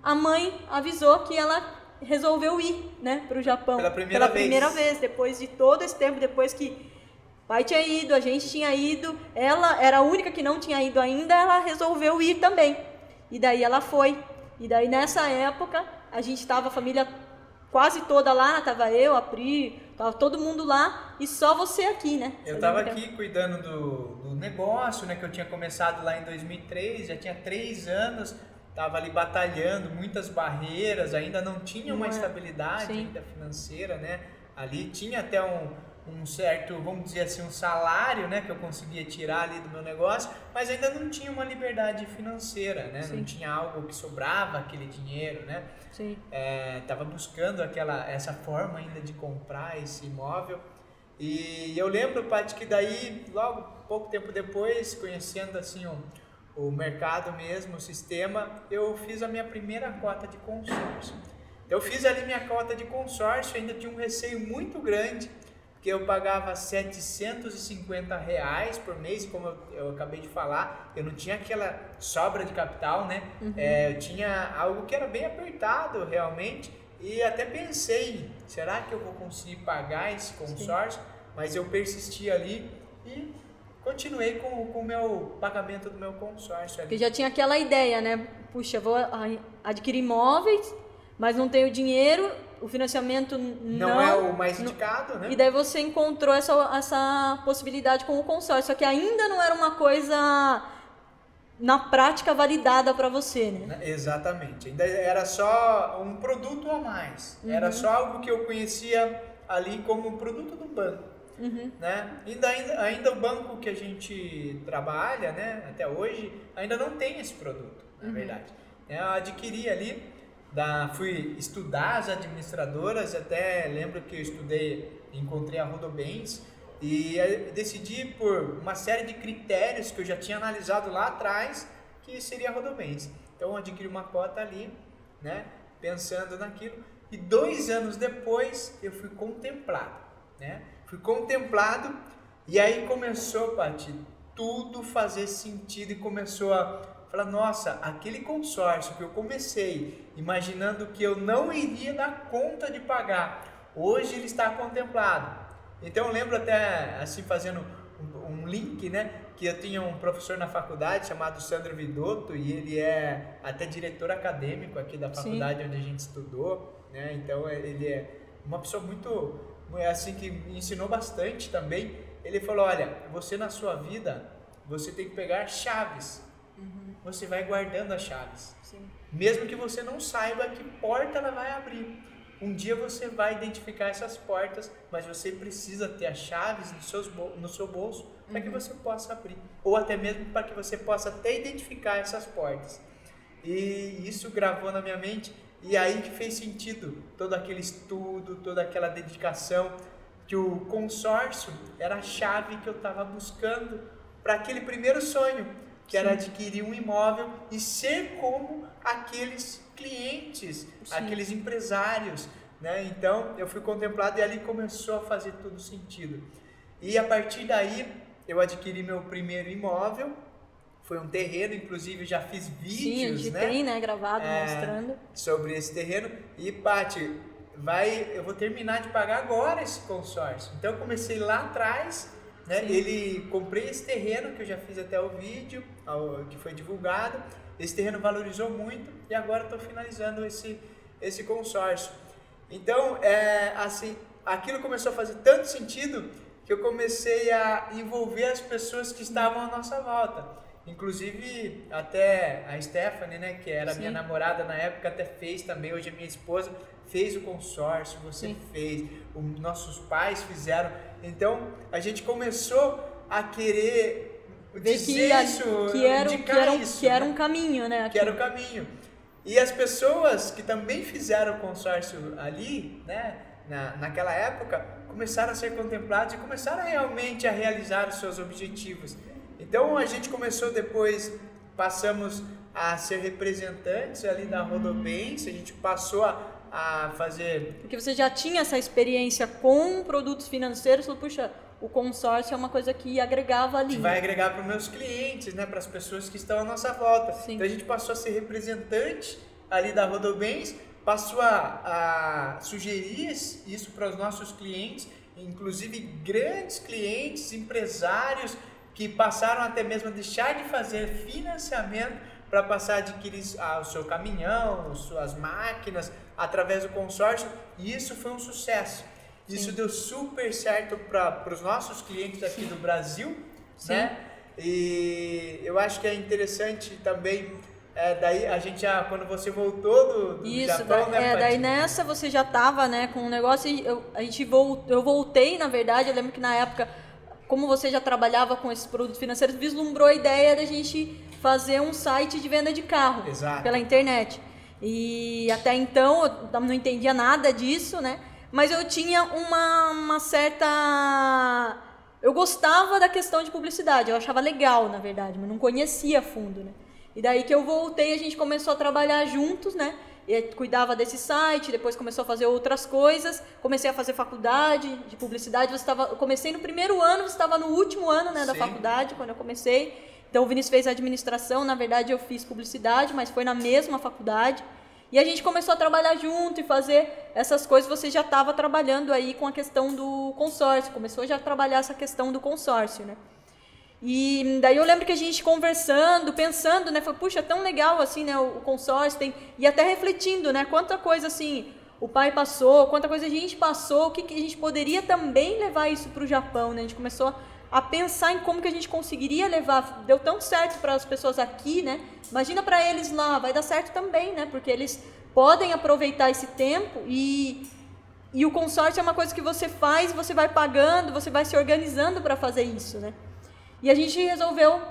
a mãe avisou que ela resolveu ir, né, para o Japão. Pela primeira Pela vez. primeira vez, depois de todo esse tempo, depois que pai tinha ido, a gente tinha ido, ela era a única que não tinha ido ainda, ela resolveu ir também. E daí ela foi. E daí nessa época, a gente estava a família quase toda lá, tava eu, a Pri, tava todo mundo lá e só você aqui, né? Eu estava aqui cuidando do, do negócio, né, que eu tinha começado lá em 2003, já tinha três anos, estava ali batalhando, muitas barreiras, ainda não tinha uma é. estabilidade Sim. ainda financeira, né? Ali tinha até um, um certo, vamos dizer assim, um salário, né, que eu conseguia tirar ali do meu negócio, mas ainda não tinha uma liberdade financeira, né? Não Sim. tinha algo que sobrava aquele dinheiro, né? Sim. estava buscando aquela essa forma ainda de comprar esse imóvel e eu lembro Paty que daí logo pouco tempo depois conhecendo assim o, o mercado mesmo o sistema eu fiz a minha primeira cota de consórcio eu fiz ali minha cota de consórcio ainda tinha um receio muito grande porque eu pagava 750 reais por mês, como eu, eu acabei de falar, eu não tinha aquela sobra de capital, né? É, eu tinha algo que era bem apertado realmente e até pensei, será que eu vou conseguir pagar esse consórcio? Mas eu persisti ali e continuei com com o meu pagamento do meu consórcio ali. Porque já tinha aquela ideia, né? Puxa, vou adquirir imóveis, mas não tenho dinheiro, o financiamento Não, não, é o mais não- indicado, né? E daí você encontrou essa, essa possibilidade com o consórcio, só que ainda não era uma coisa na prática validada para você, né? Né? Exatamente. Ainda era só um produto a mais. Era só algo que eu conhecia ali como um produto do banco. Uhum. Né? Ainda, ainda, ainda o banco que a gente trabalha, né, até hoje, ainda não tem esse produto, na verdade. Eu adquiri ali, da, fui estudar as administradoras, até lembro que eu estudei, encontrei a Rodobens, e decidi por uma série de critérios que eu já tinha analisado lá atrás, que seria a Rodobens. Então adquiri uma cota ali, né, pensando naquilo, e dois anos depois eu fui contemplado, né? Fui contemplado e aí começou, Paty, tudo fazer sentido e começou a falar, nossa, aquele consórcio que eu comecei imaginando que eu não iria dar conta de pagar, hoje ele está contemplado. Então eu lembro até assim fazendo um, um link, né, que eu tinha um professor na faculdade chamado Sandro Vidotto e ele é até diretor acadêmico aqui da Sim. faculdade onde a gente estudou, né? Então ele é uma pessoa muito é assim que me ensinou bastante também. Ele falou: "Olha, você na sua vida, você tem que pegar chaves. Você vai guardando as chaves. Sim. Mesmo que você não saiba que porta ela vai abrir. Um dia você vai identificar essas portas, mas você precisa ter as chaves no, seus no seu bolso para que você possa abrir. Ou até mesmo para que você possa até identificar essas portas. E isso gravou na minha mente. E aí que fez sentido todo aquele estudo, toda aquela dedicação, que o consórcio era a chave que eu estava buscando para aquele primeiro sonho, que era adquirir um imóvel e ser como aqueles clientes, Sim. aqueles empresários, né? Então eu fui contemplado e ali começou a fazer todo sentido. E a partir daí eu adquiri meu primeiro imóvel, foi um terreno, inclusive já fiz Sim, a vídeos, né? tem, né, gravado, É. mostrando. sobre esse terreno e Pati, vai, eu vou terminar de pagar agora esse consórcio. Então eu comecei lá atrás, né? Sim. Ele comprei esse terreno que eu já fiz até o vídeo, ao- que foi divulgado. Esse terreno valorizou muito e agora estou finalizando esse esse consórcio. Então, é, assim, aquilo começou a fazer tanto sentido que eu comecei a envolver as pessoas que estavam à nossa volta. Inclusive, até a Stephanie, né, que era Sim. minha namorada na época, até fez também, hoje é minha esposa, fez o consórcio, você Sim. fez, os nossos pais fizeram. Então, a gente começou a querer Ver dizer que, isso, que, era, que, indicar era, um- isso, que era né? um caminho, né? que era o caminho. E as pessoas que também fizeram o consórcio ali, né, na, naquela época, começaram a ser contemplados e começaram realmente a realizar os seus objetivos. Então a gente começou depois, passamos a ser representantes ali da Rodobens, a gente passou a, a fazer Porque você já tinha essa experiência com produtos financeiros, falou, puxa, o consórcio é uma coisa que agregava ali. que vai agregar para os meus clientes, né, para as pessoas que estão à nossa volta. Sim. Então a gente passou a ser representante ali da Rodobens passou a, a sugerir isso para os nossos clientes, inclusive grandes clientes, empresários que passaram até mesmo a deixar de fazer financiamento para passar a adquirir ah, o seu caminhão, suas máquinas através do consórcio, e isso foi um sucesso. Isso Sim. deu super certo para os nossos clientes aqui Sim. do Brasil, Sim. né? E eu acho que é interessante também é, daí a gente já, quando você voltou do, do Isso, Japão, da, né? É, daí nessa você já tava, né, com um negócio, eu, a gente volt, eu voltei, na verdade, eu lembro que na época, como você já trabalhava com esses produtos financeiros, vislumbrou a ideia da gente fazer um site de venda de carro Exato. pela internet. E até então eu não entendia nada disso, né? Mas eu tinha uma, uma certa. Eu gostava da questão de publicidade, eu achava legal, na verdade, mas não conhecia a fundo, né? E daí que eu voltei, a gente começou a trabalhar juntos, né? E cuidava desse site, depois começou a fazer outras coisas, comecei a fazer faculdade de publicidade. Você estava, comecei no primeiro ano, você estava no último ano, né, da Sim. faculdade quando eu comecei. Então o Vinícius fez administração, na verdade eu fiz publicidade, mas foi na mesma faculdade. E a gente começou a trabalhar junto e fazer essas coisas. Você já estava trabalhando aí com a questão do consórcio, começou já a trabalhar essa questão do consórcio, né? E daí eu lembro que a gente conversando, pensando, né? Foi, puxa, tão legal assim, né? O, consórcio tem. E até refletindo, né? Quanta coisa assim o pai passou, quanta coisa a gente passou, o que, que a gente poderia também levar isso para o Japão, né? A gente começou a pensar em como que a gente conseguiria levar. Deu tão certo para as pessoas aqui, né? Imagina para eles lá, vai dar certo também, né? Porque eles podem aproveitar esse tempo e e o consórcio é uma coisa que você faz, você vai pagando, você vai se organizando para fazer isso, né? E a gente resolveu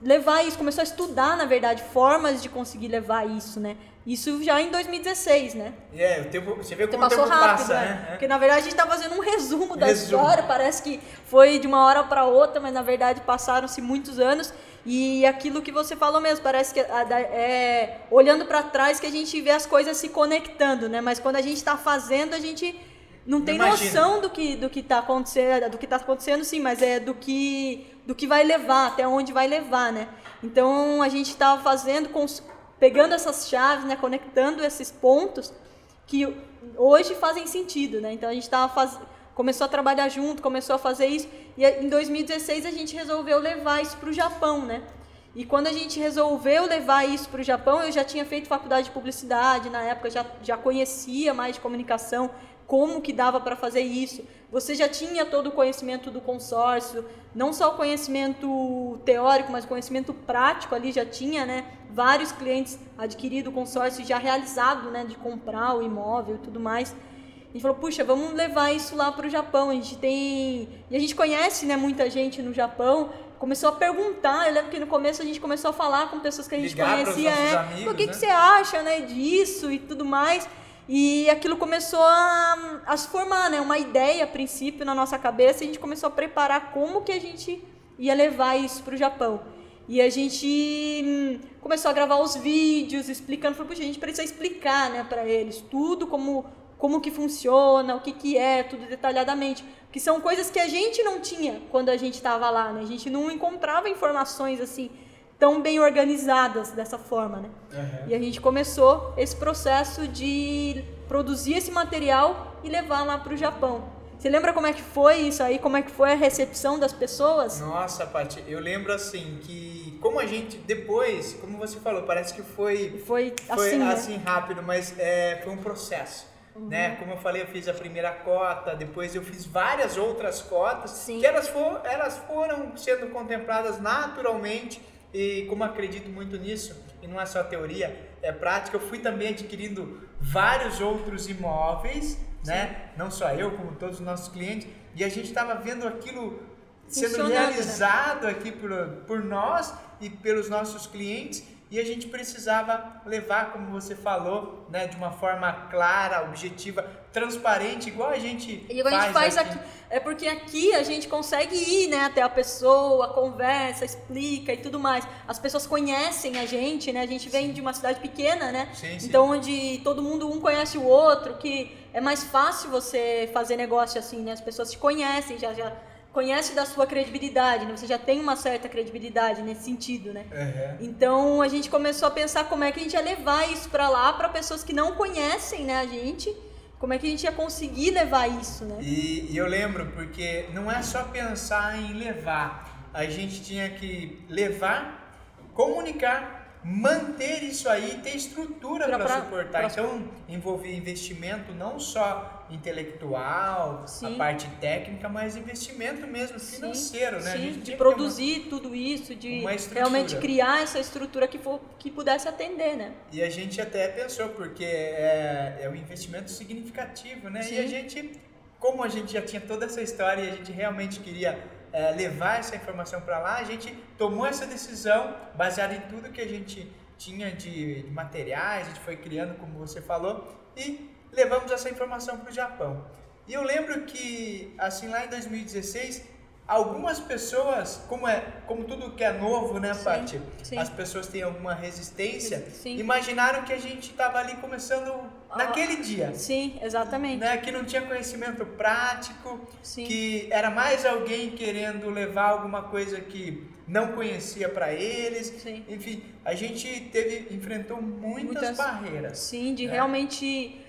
levar isso, começou a estudar, na verdade, formas de conseguir levar isso, né? Isso já em 2016, né? É, o tempo, você vê como o tempo rápido, passa, né? né? Porque na verdade a gente está fazendo um resumo da resumo. história, parece que foi de uma hora para outra, mas na verdade passaram-se muitos anos. E aquilo que você falou mesmo, parece que é, olhando para trás que a gente vê as coisas se conectando, né? Mas quando a gente está fazendo, a gente não tem noção do que do que está acontecendo, do que tá acontecendo, sim, mas é do que do que vai levar, até onde vai levar, né? Então a gente estava fazendo, pegando essas chaves, né, conectando esses pontos que hoje fazem sentido, né? Então a gente estava faz... começou a trabalhar junto, começou a fazer isso e em 2016 a gente resolveu levar isso para o Japão, né? E quando a gente resolveu levar isso para o Japão, eu já tinha feito faculdade de publicidade na época, já, já conhecia mais de comunicação, como que dava para fazer isso. Você já tinha todo o conhecimento do consórcio, não só o conhecimento teórico, mas o conhecimento prático ali já tinha, né? Vários clientes adquirido o consórcio já realizado, né? De comprar o imóvel e tudo mais. A gente falou, puxa, vamos levar isso lá para o Japão. A gente tem. E a gente conhece né, muita gente no Japão. Começou a perguntar. Eu lembro que no começo a gente começou a falar com pessoas que a gente Ligar conhecia. É, amigos, o que, né? que você acha né, disso e tudo mais. E aquilo começou a, a se formar, né? Uma ideia a princípio na nossa cabeça e a gente começou a preparar como que a gente ia levar isso para o Japão. E a gente hum, começou a gravar os vídeos explicando, falou, a gente precisa explicar, né, para eles tudo como como que funciona, o que que é, tudo detalhadamente, que são coisas que a gente não tinha quando a gente estava lá, né? A gente não encontrava informações assim tão bem organizadas dessa forma, né? Uhum. E a gente começou esse processo de produzir esse material e levar lá para o Japão. Você lembra como é que foi isso aí? Como é que foi a recepção das pessoas? Nossa, Paty, eu lembro assim que como a gente depois, como você falou, parece que foi foi, foi assim, né? assim rápido, mas é, foi um processo. Uhum. Né? Como eu falei, eu fiz a primeira cota, depois eu fiz várias outras cotas, Sim. que elas, for, elas foram sendo contempladas naturalmente e como acredito muito nisso, e não é só teoria, é prática, eu fui também adquirindo vários outros imóveis, né? Não só eu, como todos os nossos clientes, e a gente estava vendo aquilo sendo né? realizado né? aqui por, por nós e pelos nossos clientes e a gente precisava levar, como você falou, né, de uma forma clara, objetiva, transparente, igual a gente e igual faz, a gente faz aqui. aqui. É porque aqui a gente consegue ir, né, até a pessoa, conversa, explica e tudo mais. As pessoas conhecem a gente, né? A gente vem sim. de uma cidade pequena, né? Sim, sim. Então onde todo mundo um conhece o outro, que é mais fácil você fazer negócio assim, né? As pessoas te conhecem, já já conhece da sua credibilidade, né? Você já tem uma certa credibilidade nesse sentido, né? Uhum. Então a gente começou a pensar como é que a gente ia levar isso para lá para pessoas que não conhecem, né, a gente. Como é que a gente ia conseguir levar isso, né? E, e eu lembro porque não é só pensar em levar, a gente tinha que levar, comunicar manter isso aí, ter estrutura para suportar. Pra... Então, envolver investimento não só intelectual, sim. a parte técnica, mas investimento mesmo financeiro, sim, né? Sim, de produzir uma, tudo isso, de realmente criar essa estrutura que, for, que pudesse atender, né? E a gente até pensou, porque é, é um investimento significativo, né? Sim. E a gente, como a gente já tinha toda essa história e a gente realmente queria é, levar essa informação para lá, a gente tomou essa decisão baseada em tudo que a gente tinha de, de materiais, a gente foi criando, como você falou, e levamos essa informação para o Japão. E eu lembro que, assim, lá em 2016, algumas pessoas, como é, como tudo que é novo, né, Paty? As pessoas têm alguma resistência, sim. imaginaram que a gente estava ali começando ah, naquele dia. Sim, exatamente. Né, que não tinha conhecimento prático, sim. que era mais alguém querendo levar alguma coisa que não conhecia para eles. Sim. Enfim, a gente teve enfrentou muitas, muitas barreiras. Sim, de né? realmente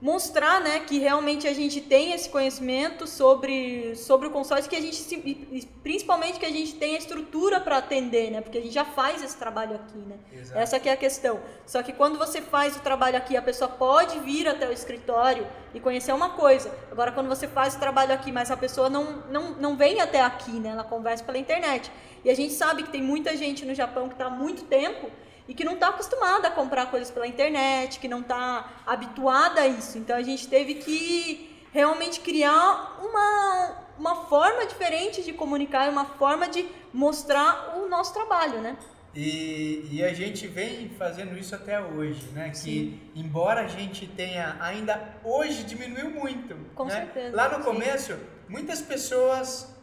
mostrar né, que realmente a gente tem esse conhecimento sobre, sobre o consórcio, que a gente principalmente que a gente tem a estrutura para atender, né? Porque a gente já faz esse trabalho aqui, né? Exato. Essa que é a questão. Só que quando você faz o trabalho aqui, a pessoa pode vir até o escritório e conhecer uma coisa. Agora, quando você faz o trabalho aqui, mas a pessoa não, não, não vem até aqui, né? Ela conversa pela internet. E a gente sabe que tem muita gente no Japão que está há muito tempo e que não está acostumada a comprar coisas pela internet, que não está habituada a isso. Então a gente teve que realmente criar uma, uma forma diferente de comunicar, uma forma de mostrar o nosso trabalho, né? E, e a gente vem fazendo isso até hoje, né? Sim. Que embora a gente tenha ainda hoje diminuiu muito. Com né? certeza. Lá no começo, muitas pessoas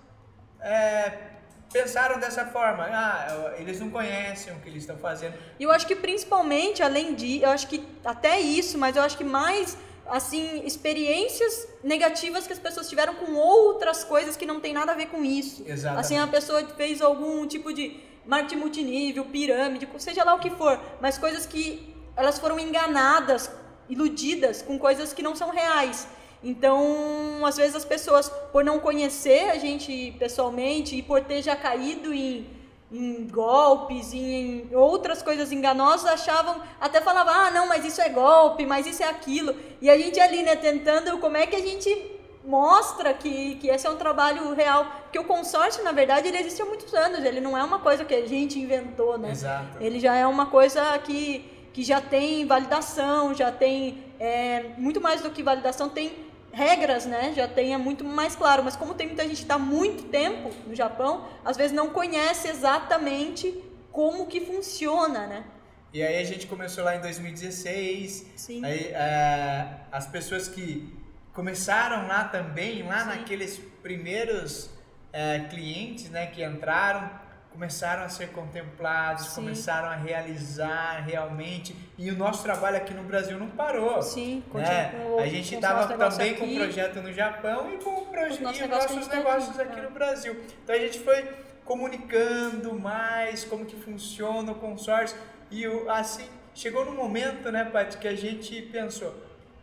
é, pensaram dessa forma. Ah, eles não conhecem o que eles estão fazendo. E eu acho que principalmente, além de, eu acho que até isso, mas eu acho que mais assim, experiências negativas que as pessoas tiveram com outras coisas que não tem nada a ver com isso. Exatamente. Assim, a pessoa fez algum tipo de marketing multinível, pirâmide, seja lá o que for, mas coisas que elas foram enganadas, iludidas com coisas que não são reais. Então, às vezes as pessoas, por não conhecer a gente pessoalmente e por ter já caído em, em golpes, em, em outras coisas enganosas, achavam, até falavam, ah, não, mas isso é golpe, mas isso é aquilo. E a gente ali, né, tentando, como é que a gente mostra que, que esse é um trabalho real. Porque o consórcio, na verdade, ele existe há muitos anos, ele não é uma coisa que a gente inventou, né? Exato. Ele já é uma coisa que, que já tem validação, já tem, é, muito mais do que validação, tem regras, né, já tenha muito mais claro. Mas como tem muita gente que está muito tempo no Japão, às vezes não conhece exatamente como que funciona, né? E aí a gente começou lá em 2016. Sim. Aí, uh, as pessoas que começaram lá também, lá Sim. naqueles primeiros uh, clientes, né, que entraram, começaram a ser contemplados, Sim. começaram a realizar realmente. E o nosso trabalho aqui no Brasil não parou. Sim, né? a gente estava também aqui. com o projeto no Japão e com o projeto nossos e nossos negócios aqui, aqui no Brasil. Então a gente foi comunicando mais como que funciona o consórcio e assim chegou no momento, né, Paty, que a gente pensou,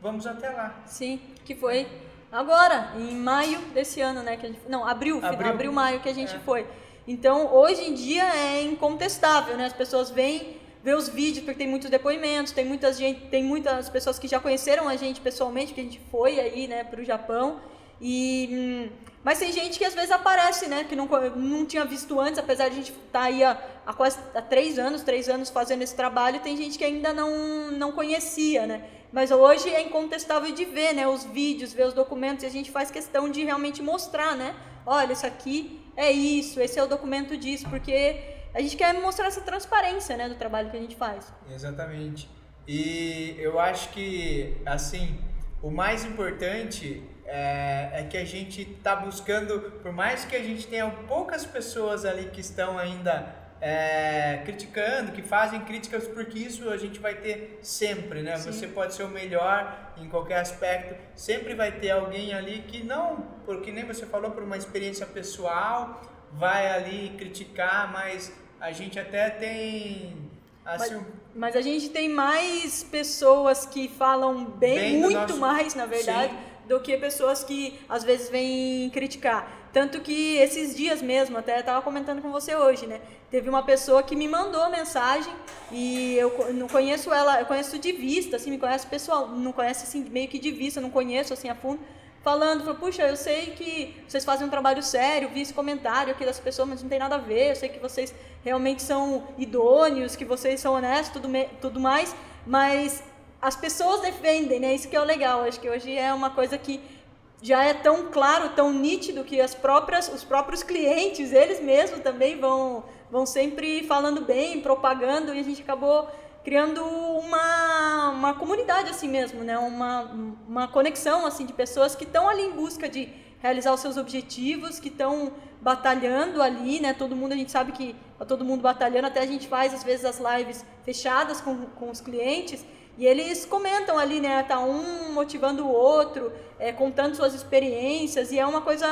vamos até lá. Sim, que foi agora, em maio desse ano, né, que a gente, não, abril, abril, abril maio que a gente é. foi. Então, hoje em dia é incontestável, né? As pessoas vêm ver os vídeos porque tem muitos depoimentos, tem muitas gente, tem muitas pessoas que já conheceram a gente pessoalmente, que a gente foi aí, né, para o Japão. E hum, mas tem gente que às vezes aparece, né, que não, não tinha visto antes, apesar de a gente estar tá aí há, há quase há três anos, três anos fazendo esse trabalho, tem gente que ainda não, não conhecia, né? Mas hoje é incontestável de ver, né, os vídeos, ver os documentos, e a gente faz questão de realmente mostrar, né? Olha, isso aqui é isso, esse é o documento disso, porque a gente quer mostrar essa transparência, né, do trabalho que a gente faz. Exatamente. E eu acho que, assim, o mais importante é, é que a gente está buscando, por mais que a gente tenha poucas pessoas ali que estão ainda é, criticando, que fazem críticas, porque isso a gente vai ter sempre, né? Sim. Você pode ser o melhor em qualquer aspecto, sempre vai ter alguém ali que não, porque nem você falou, por uma experiência pessoal, vai ali criticar, mas a gente até tem assim, mas, mas, a gente tem mais pessoas que falam bem, bem muito nosso... mais, na verdade, Sim. do que pessoas que às vezes vêm criticar. Tanto que esses dias mesmo, até estava comentando com você hoje, né? Teve uma pessoa que me mandou mensagem e eu não conheço ela, eu conheço de vista, assim, me conhece pessoal, não conhece assim meio que de vista, não conheço assim a fundo, falando, falou, puxa, eu sei que vocês fazem um trabalho sério, vi esse comentário aqui das pessoas, mas não tem nada a ver, eu sei que vocês realmente são idôneos, que vocês são honestos, tudo, tudo mais, mas as pessoas defendem, né? Isso que é o legal, acho que hoje é uma coisa que já é tão claro, tão nítido que as próprias, os próprios clientes, eles mesmos também vão, vão sempre falando bem, propagando, e a gente acabou criando uma, uma comunidade assim mesmo, né? uma, uma conexão assim de pessoas que estão ali em busca de realizar os seus objetivos, que estão batalhando ali, né? Todo mundo, a gente sabe que tá todo mundo batalhando, até a gente faz às vezes as lives fechadas com, com os clientes, e eles comentam ali, né? Tá um motivando o outro, é, contando suas experiências, e é uma coisa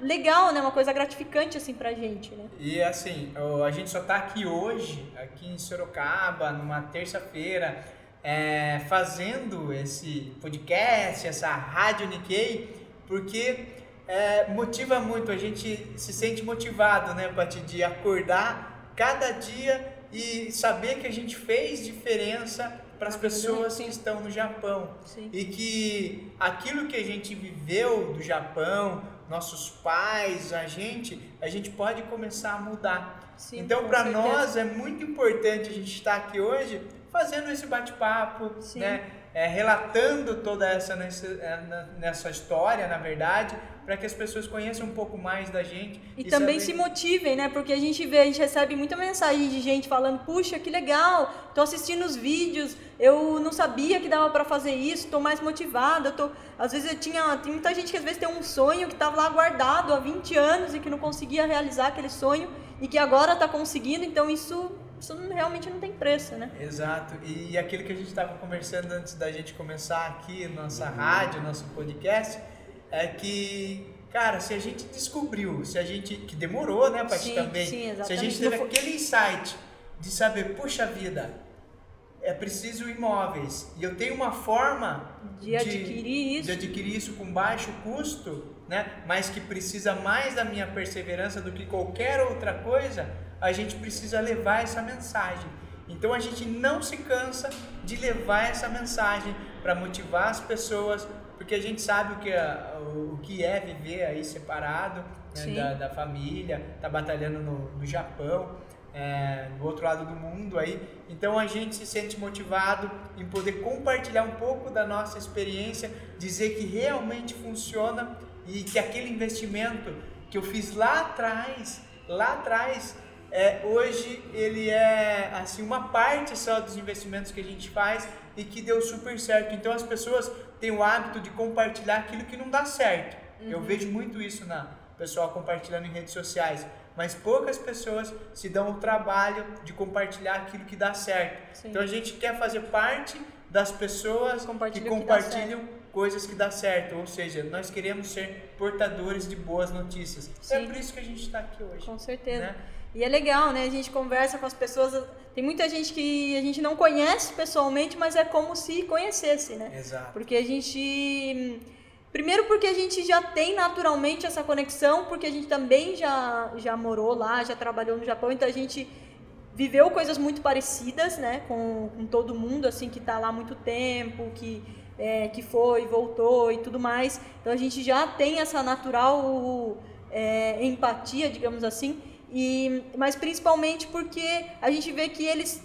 legal, né? Uma coisa gratificante, assim, pra gente, né? E, assim, a gente só tá aqui hoje, aqui em Sorocaba, numa terça-feira, é, fazendo esse podcast, essa Rádio Nikkei, porque é, motiva muito, a gente se sente motivado, né, Pati, de acordar cada dia e saber que a gente fez diferença para as pessoas que estão no Japão. Sim. E que aquilo que a gente viveu do Japão, nossos pais, a gente, a gente pode começar a mudar. Sim, então, para nós é muito importante a gente estar aqui hoje fazendo esse bate-papo, né? É, relatando toda essa nessa, é, nessa história, na verdade, para que as pessoas conheçam um pouco mais da gente. E, e também saber... se motivem, né? Porque a gente vê, a gente recebe muita mensagem de gente falando: puxa, que legal, tô assistindo os vídeos, eu não sabia que dava para fazer isso, tô mais motivada. Tô... Às vezes eu tinha. Tem muita gente que às vezes tem um sonho que estava lá guardado há 20 anos e que não conseguia realizar aquele sonho e que agora está conseguindo, então isso isso realmente não tem preço, né? Exato. E aquilo que a gente estava conversando antes da gente começar aqui, nossa rádio, nosso podcast, é que, cara, se a gente descobriu, se a gente. que demorou, né, Paty, sim, também. Sim, exatamente. Se a gente teve aquele insight de saber, puxa vida, é preciso imóveis e eu tenho uma forma de adquirir isso, de adquirir isso com baixo custo, né? Mas que precisa mais da minha perseverança do que qualquer outra coisa. A gente precisa levar essa mensagem. Então a gente não se cansa de levar essa mensagem para motivar as pessoas, porque a gente sabe o que é, o que é viver aí separado né, da, da, família, tá batalhando no, no Japão, é, do outro lado do mundo aí. Então a gente se sente motivado em poder compartilhar um pouco da nossa experiência, dizer que realmente funciona e que aquele investimento que eu fiz lá atrás, lá atrás, é, hoje ele é assim uma parte só dos investimentos que a gente faz e que deu super certo. Então as pessoas têm o hábito de compartilhar aquilo que não dá certo. Uhum. Eu vejo muito isso na pessoal compartilhando em redes sociais, mas poucas pessoas se dão o trabalho de compartilhar aquilo que dá certo. Sim. Então a gente quer fazer parte das pessoas que compartilham que coisas que dá certo, ou seja, nós queremos ser portadores de boas notícias. Sim. É por isso que a gente está aqui hoje. Com certeza. Né? E é legal, né? A gente conversa com as pessoas. Tem muita gente que a gente não conhece pessoalmente, mas é como se conhecesse, né? Exato. Porque a gente. Primeiro porque a gente já tem naturalmente essa conexão, porque a gente também já, já morou lá, já trabalhou no Japão, então a gente viveu coisas muito parecidas, né, com, com todo mundo, assim, que está lá há muito tempo, que, é, que foi, voltou e tudo mais. Então a gente já tem essa natural é, empatia, digamos assim. E, mas principalmente porque a gente vê que eles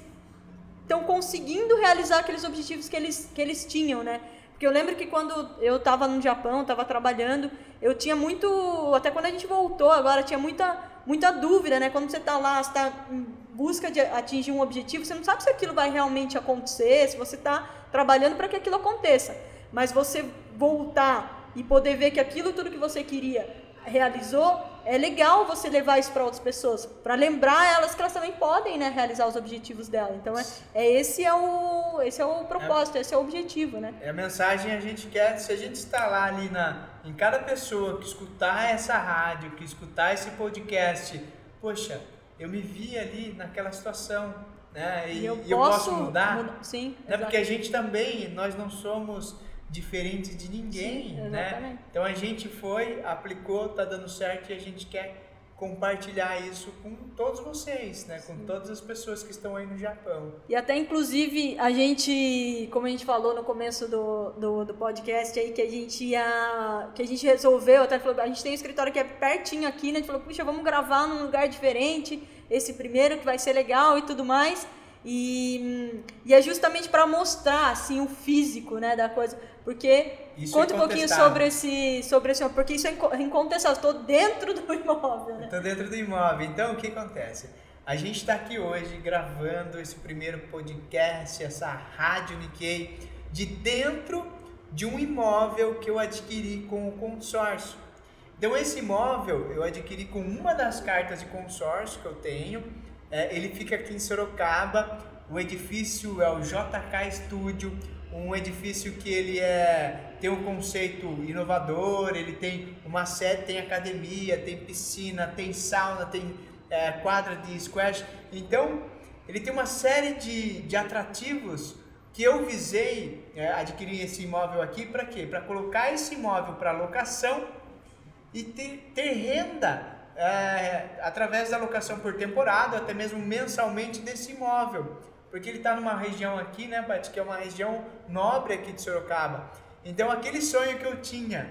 estão conseguindo realizar aqueles objetivos que eles, que eles tinham, né? Porque eu lembro que quando eu estava no Japão, estava trabalhando, eu tinha muito, até quando a gente voltou agora, tinha muita, muita dúvida, né? Quando você está lá, está em busca de atingir um objetivo, você não sabe se aquilo vai realmente acontecer, se você está trabalhando para que aquilo aconteça. Mas você voltar e poder ver que aquilo tudo que você queria realizou, é legal você levar isso para outras pessoas, para lembrar elas que elas também podem né, realizar os objetivos dela. Então, é, é esse é o esse é o propósito, é, esse é o objetivo, né? É a mensagem a gente quer, se a gente está lá ali na, em cada pessoa que escutar essa rádio, que escutar esse podcast, poxa, eu me vi ali naquela situação, né? E, E eu e eu posso posso mudar. muda- sim, né? Porque a gente também, nós não somos diferentes de ninguém, Sim, né? Então a gente foi, aplicou, tá dando certo e a gente quer compartilhar isso com todos vocês, né? Com todas as pessoas que estão aí no Japão. E até, inclusive, a gente, como a gente falou no começo do, do, do podcast aí, que a gente ia. Que a gente resolveu, até falou, a gente tem um escritório que é pertinho aqui, né? A gente falou, puxa, vamos gravar num lugar diferente, esse primeiro que vai ser legal e tudo mais. E, e é justamente para mostrar assim o físico, né, da coisa, porque Isso conta é um pouquinho sobre esse sobre esse, porque isso é inco- incontestável, estou dentro do imóvel, né? Estou dentro do imóvel. Então, o que acontece? A gente está aqui hoje gravando esse primeiro podcast, essa rádio Nikkei, de dentro de um imóvel que eu adquiri com o consórcio. Então, esse imóvel eu adquiri com uma das cartas de consórcio que eu tenho. É, ele fica aqui em Sorocaba. O edifício é o JK Studio, um edifício que ele é tem um conceito inovador, ele tem uma sede, tem academia, tem piscina, tem sauna, tem é, quadra de squash. Então, ele tem uma série de, de atrativos que eu visei é, adquirir esse imóvel aqui para quê? Para colocar esse imóvel para locação e ter, ter renda é, através da locação por temporada, até mesmo mensalmente desse imóvel. Porque ele está numa região aqui, né, Paty, que é uma região nobre aqui de Sorocaba. Então, aquele sonho que eu tinha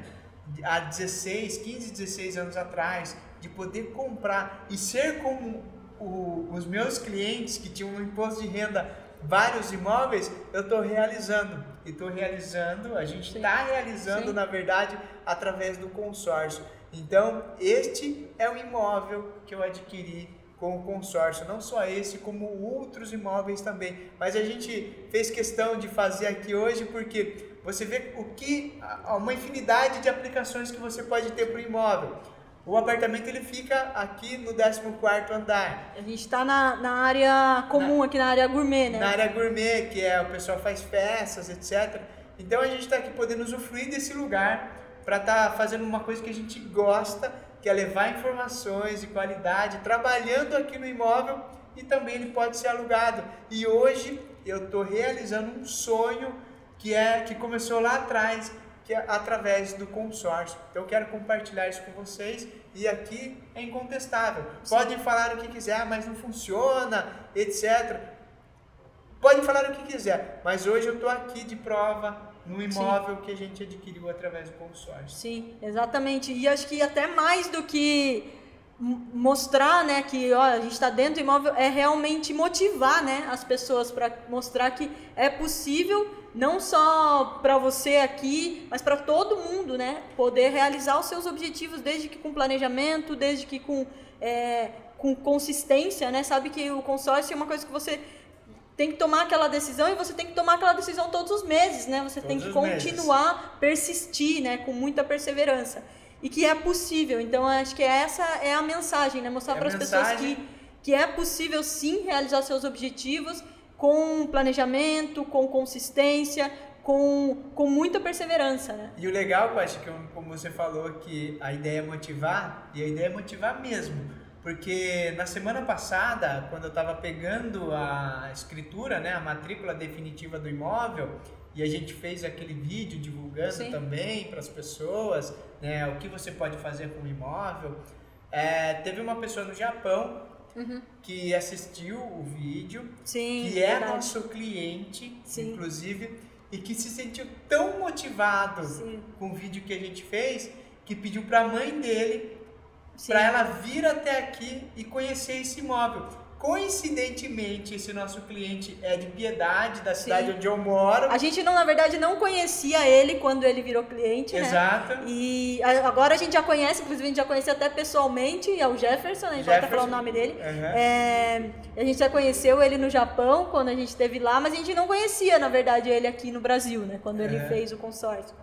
há 16, 15, 16 anos atrás, de poder comprar e ser como o- os meus clientes que tinham no imposto de renda vários imóveis, eu estou realizando. E estou realizando, a gente está realizando, Sim. na verdade, através do consórcio. Então, este é o imóvel que eu adquiri com o consórcio. Não só esse, como outros imóveis também. Mas a gente fez questão de fazer aqui hoje porque você vê o que uma infinidade de aplicações que você pode ter para o imóvel. O apartamento ele fica aqui no 14º andar. A gente está na, na área comum, aqui na área gourmet, né? Na área gourmet, que é o pessoal faz festas, etc. Então a gente está aqui podendo usufruir desse lugar para estar fazendo uma coisa que a gente gosta, que é levar informações de qualidade, trabalhando aqui no imóvel e também ele pode ser alugado. E hoje eu estou realizando um sonho que é que começou lá atrás, que é através do consórcio. Então eu quero compartilhar isso com vocês e aqui é incontestável. Podem falar o que quiser, "Ah, mas não funciona, etc. Podem falar o que quiser, mas hoje eu estou aqui de prova no imóvel que a gente adquiriu através do consórcio. Sim, exatamente. E acho que até mais do que mostrar, né, que ó, a gente está dentro do imóvel, é realmente motivar, né, as pessoas para mostrar que é possível não só para você aqui, mas para todo mundo, né, poder realizar os seus objetivos, desde que com planejamento, desde que com é, com consistência, né? Sabe que o consórcio é uma coisa que você tem que tomar aquela decisão e você tem que tomar aquela decisão todos os meses, né? Você tem Todos que os meses. continuar, persistir, né? Com muita perseverança. E que é possível. Então, acho que essa é a mensagem, né? Mostrar É para as pessoas que, que é possível sim realizar seus objetivos com planejamento, com consistência, com, com muita perseverança, né? E o legal, Paty, que como você falou que a ideia é motivar, e a ideia é motivar mesmo. Porque na semana passada, quando eu estava pegando a escritura, né, a matrícula definitiva do imóvel, e a gente fez aquele vídeo divulgando Sim. também para as pessoas né, o que você pode fazer com o imóvel, é, teve uma pessoa no Japão que assistiu o vídeo Sim, que é verdade. nosso cliente, Sim. inclusive, e que se sentiu tão motivado com o vídeo que a gente fez, que pediu para a mãe dele. Para ela vir até aqui e conhecer esse imóvel. Coincidentemente, esse nosso cliente é de Piedade, da cidade onde eu moro. A gente não, na verdade, não conhecia ele quando ele virou cliente, né? Exato. E a- agora a gente já conhece, inclusive a gente já conhece até pessoalmente, é o Jefferson, né? a gente vai até falar o Jefferson. nome dele. Uhum. É, a gente já conheceu ele no Japão, quando a gente esteve lá, mas a gente não conhecia, na verdade, ele aqui no Brasil, né? Quando ele É. fez o consórcio.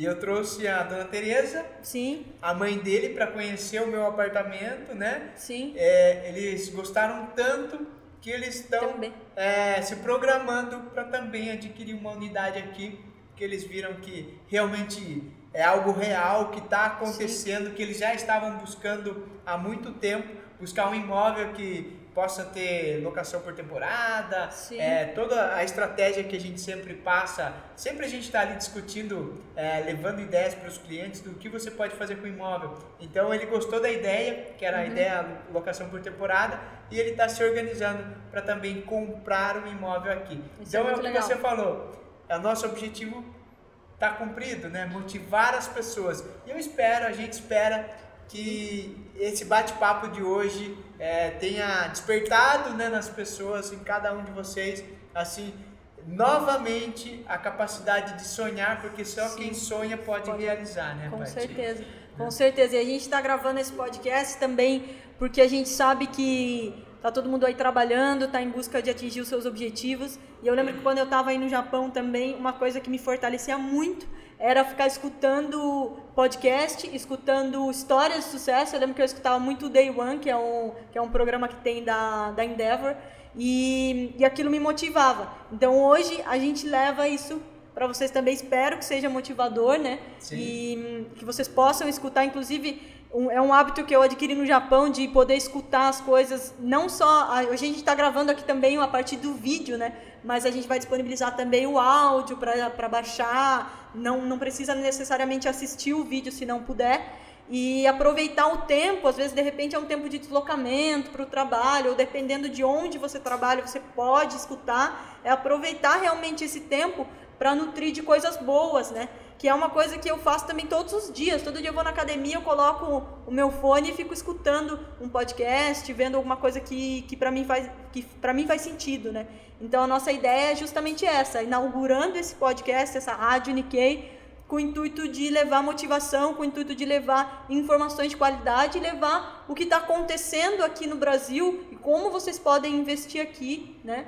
E eu trouxe a dona Tereza, Sim, a mãe dele, para conhecer o meu apartamento, né? sim. É, eles gostaram tanto que eles estão é, se programando para também adquirir uma unidade aqui, que eles viram que realmente é algo real, que está acontecendo, que eles já estavam buscando há muito tempo, buscar um imóvel que possa ter locação por temporada, é, toda a estratégia que a gente sempre passa, sempre a gente está ali discutindo, é, levando ideias para os clientes do que você pode fazer com o imóvel. Então ele gostou da ideia, que era a Uhum. ideia locação por temporada, e ele está se organizando para também comprar um imóvel aqui. Isso é então é, o muito que legal. você falou, é o nosso objetivo está cumprido, né? Motivar as pessoas. E eu espero, a gente espera que esse bate-papo de hoje é, tenha despertado né, nas pessoas, em cada um de vocês, assim, novamente a capacidade de sonhar, porque só Sim. quem sonha pode, Pode. realizar, né? Com Paty? certeza, com certeza. E a gente está gravando esse podcast também porque a gente sabe que tá todo mundo aí trabalhando, tá em busca de atingir os seus objetivos. E eu lembro que quando eu estava aí no Japão também, uma coisa que me fortalecia muito era ficar escutando podcast, escutando histórias de sucesso. Eu lembro que eu escutava muito o Day One, que é um, que é um programa que tem da, da Endeavor, e, e aquilo me motivava. Então hoje a gente leva isso para vocês também. Espero que seja motivador, né? Sim. E hum, que vocês possam escutar, inclusive um- é um hábito que eu adquiri no Japão de poder escutar as coisas, não só a, a gente está gravando aqui também a partir do vídeo, né? Mas a gente vai disponibilizar também o áudio para baixar, não, não precisa necessariamente assistir o vídeo se não puder e aproveitar o tempo, às vezes de repente é um tempo de deslocamento para o trabalho, ou dependendo de onde você trabalha, você pode escutar, é aproveitar realmente esse tempo para nutrir de coisas boas, né? Que é uma coisa que eu faço também todos os dias. Todo dia eu vou na academia, eu coloco o meu fone e fico escutando um podcast, vendo alguma coisa que, que para mim faz que para mim faz sentido, né? Então a nossa ideia é justamente essa, inaugurando esse podcast, essa rádio Nikkei, com o intuito de levar motivação, com o intuito de levar informações de qualidade levar o que está acontecendo aqui no Brasil e como vocês podem investir aqui, né?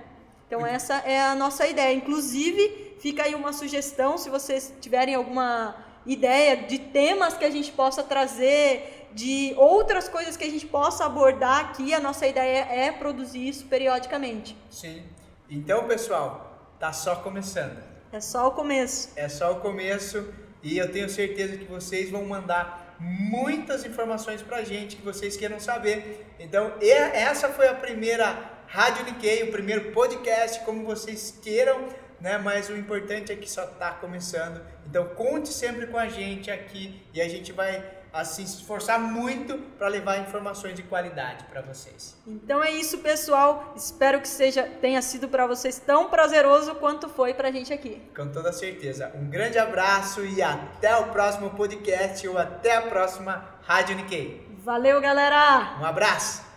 Então essa é a nossa ideia. Inclusive, fica aí uma sugestão, se vocês tiverem alguma ideia de temas que a gente possa trazer, de outras coisas que a gente possa abordar aqui, a nossa ideia é produzir isso periodicamente. Sim. Então, pessoal, tá só começando. É só o começo. É só o começo e eu tenho certeza que vocês vão mandar muitas informações pra gente que vocês queiram saber. Então, essa foi a primeira Rádio Nikkei, o primeiro podcast, como vocês queiram, né? Mas o importante é que só tá começando. Então, conte sempre com a gente aqui e a gente vai assim se esforçar muito para levar informações de qualidade para vocês. Então é isso, pessoal. Espero que seja tenha sido para vocês tão prazeroso quanto foi pra gente aqui. Com toda certeza. Um grande abraço e até o próximo podcast ou até a próxima Rádio Nikkei. Valeu, galera! Um abraço!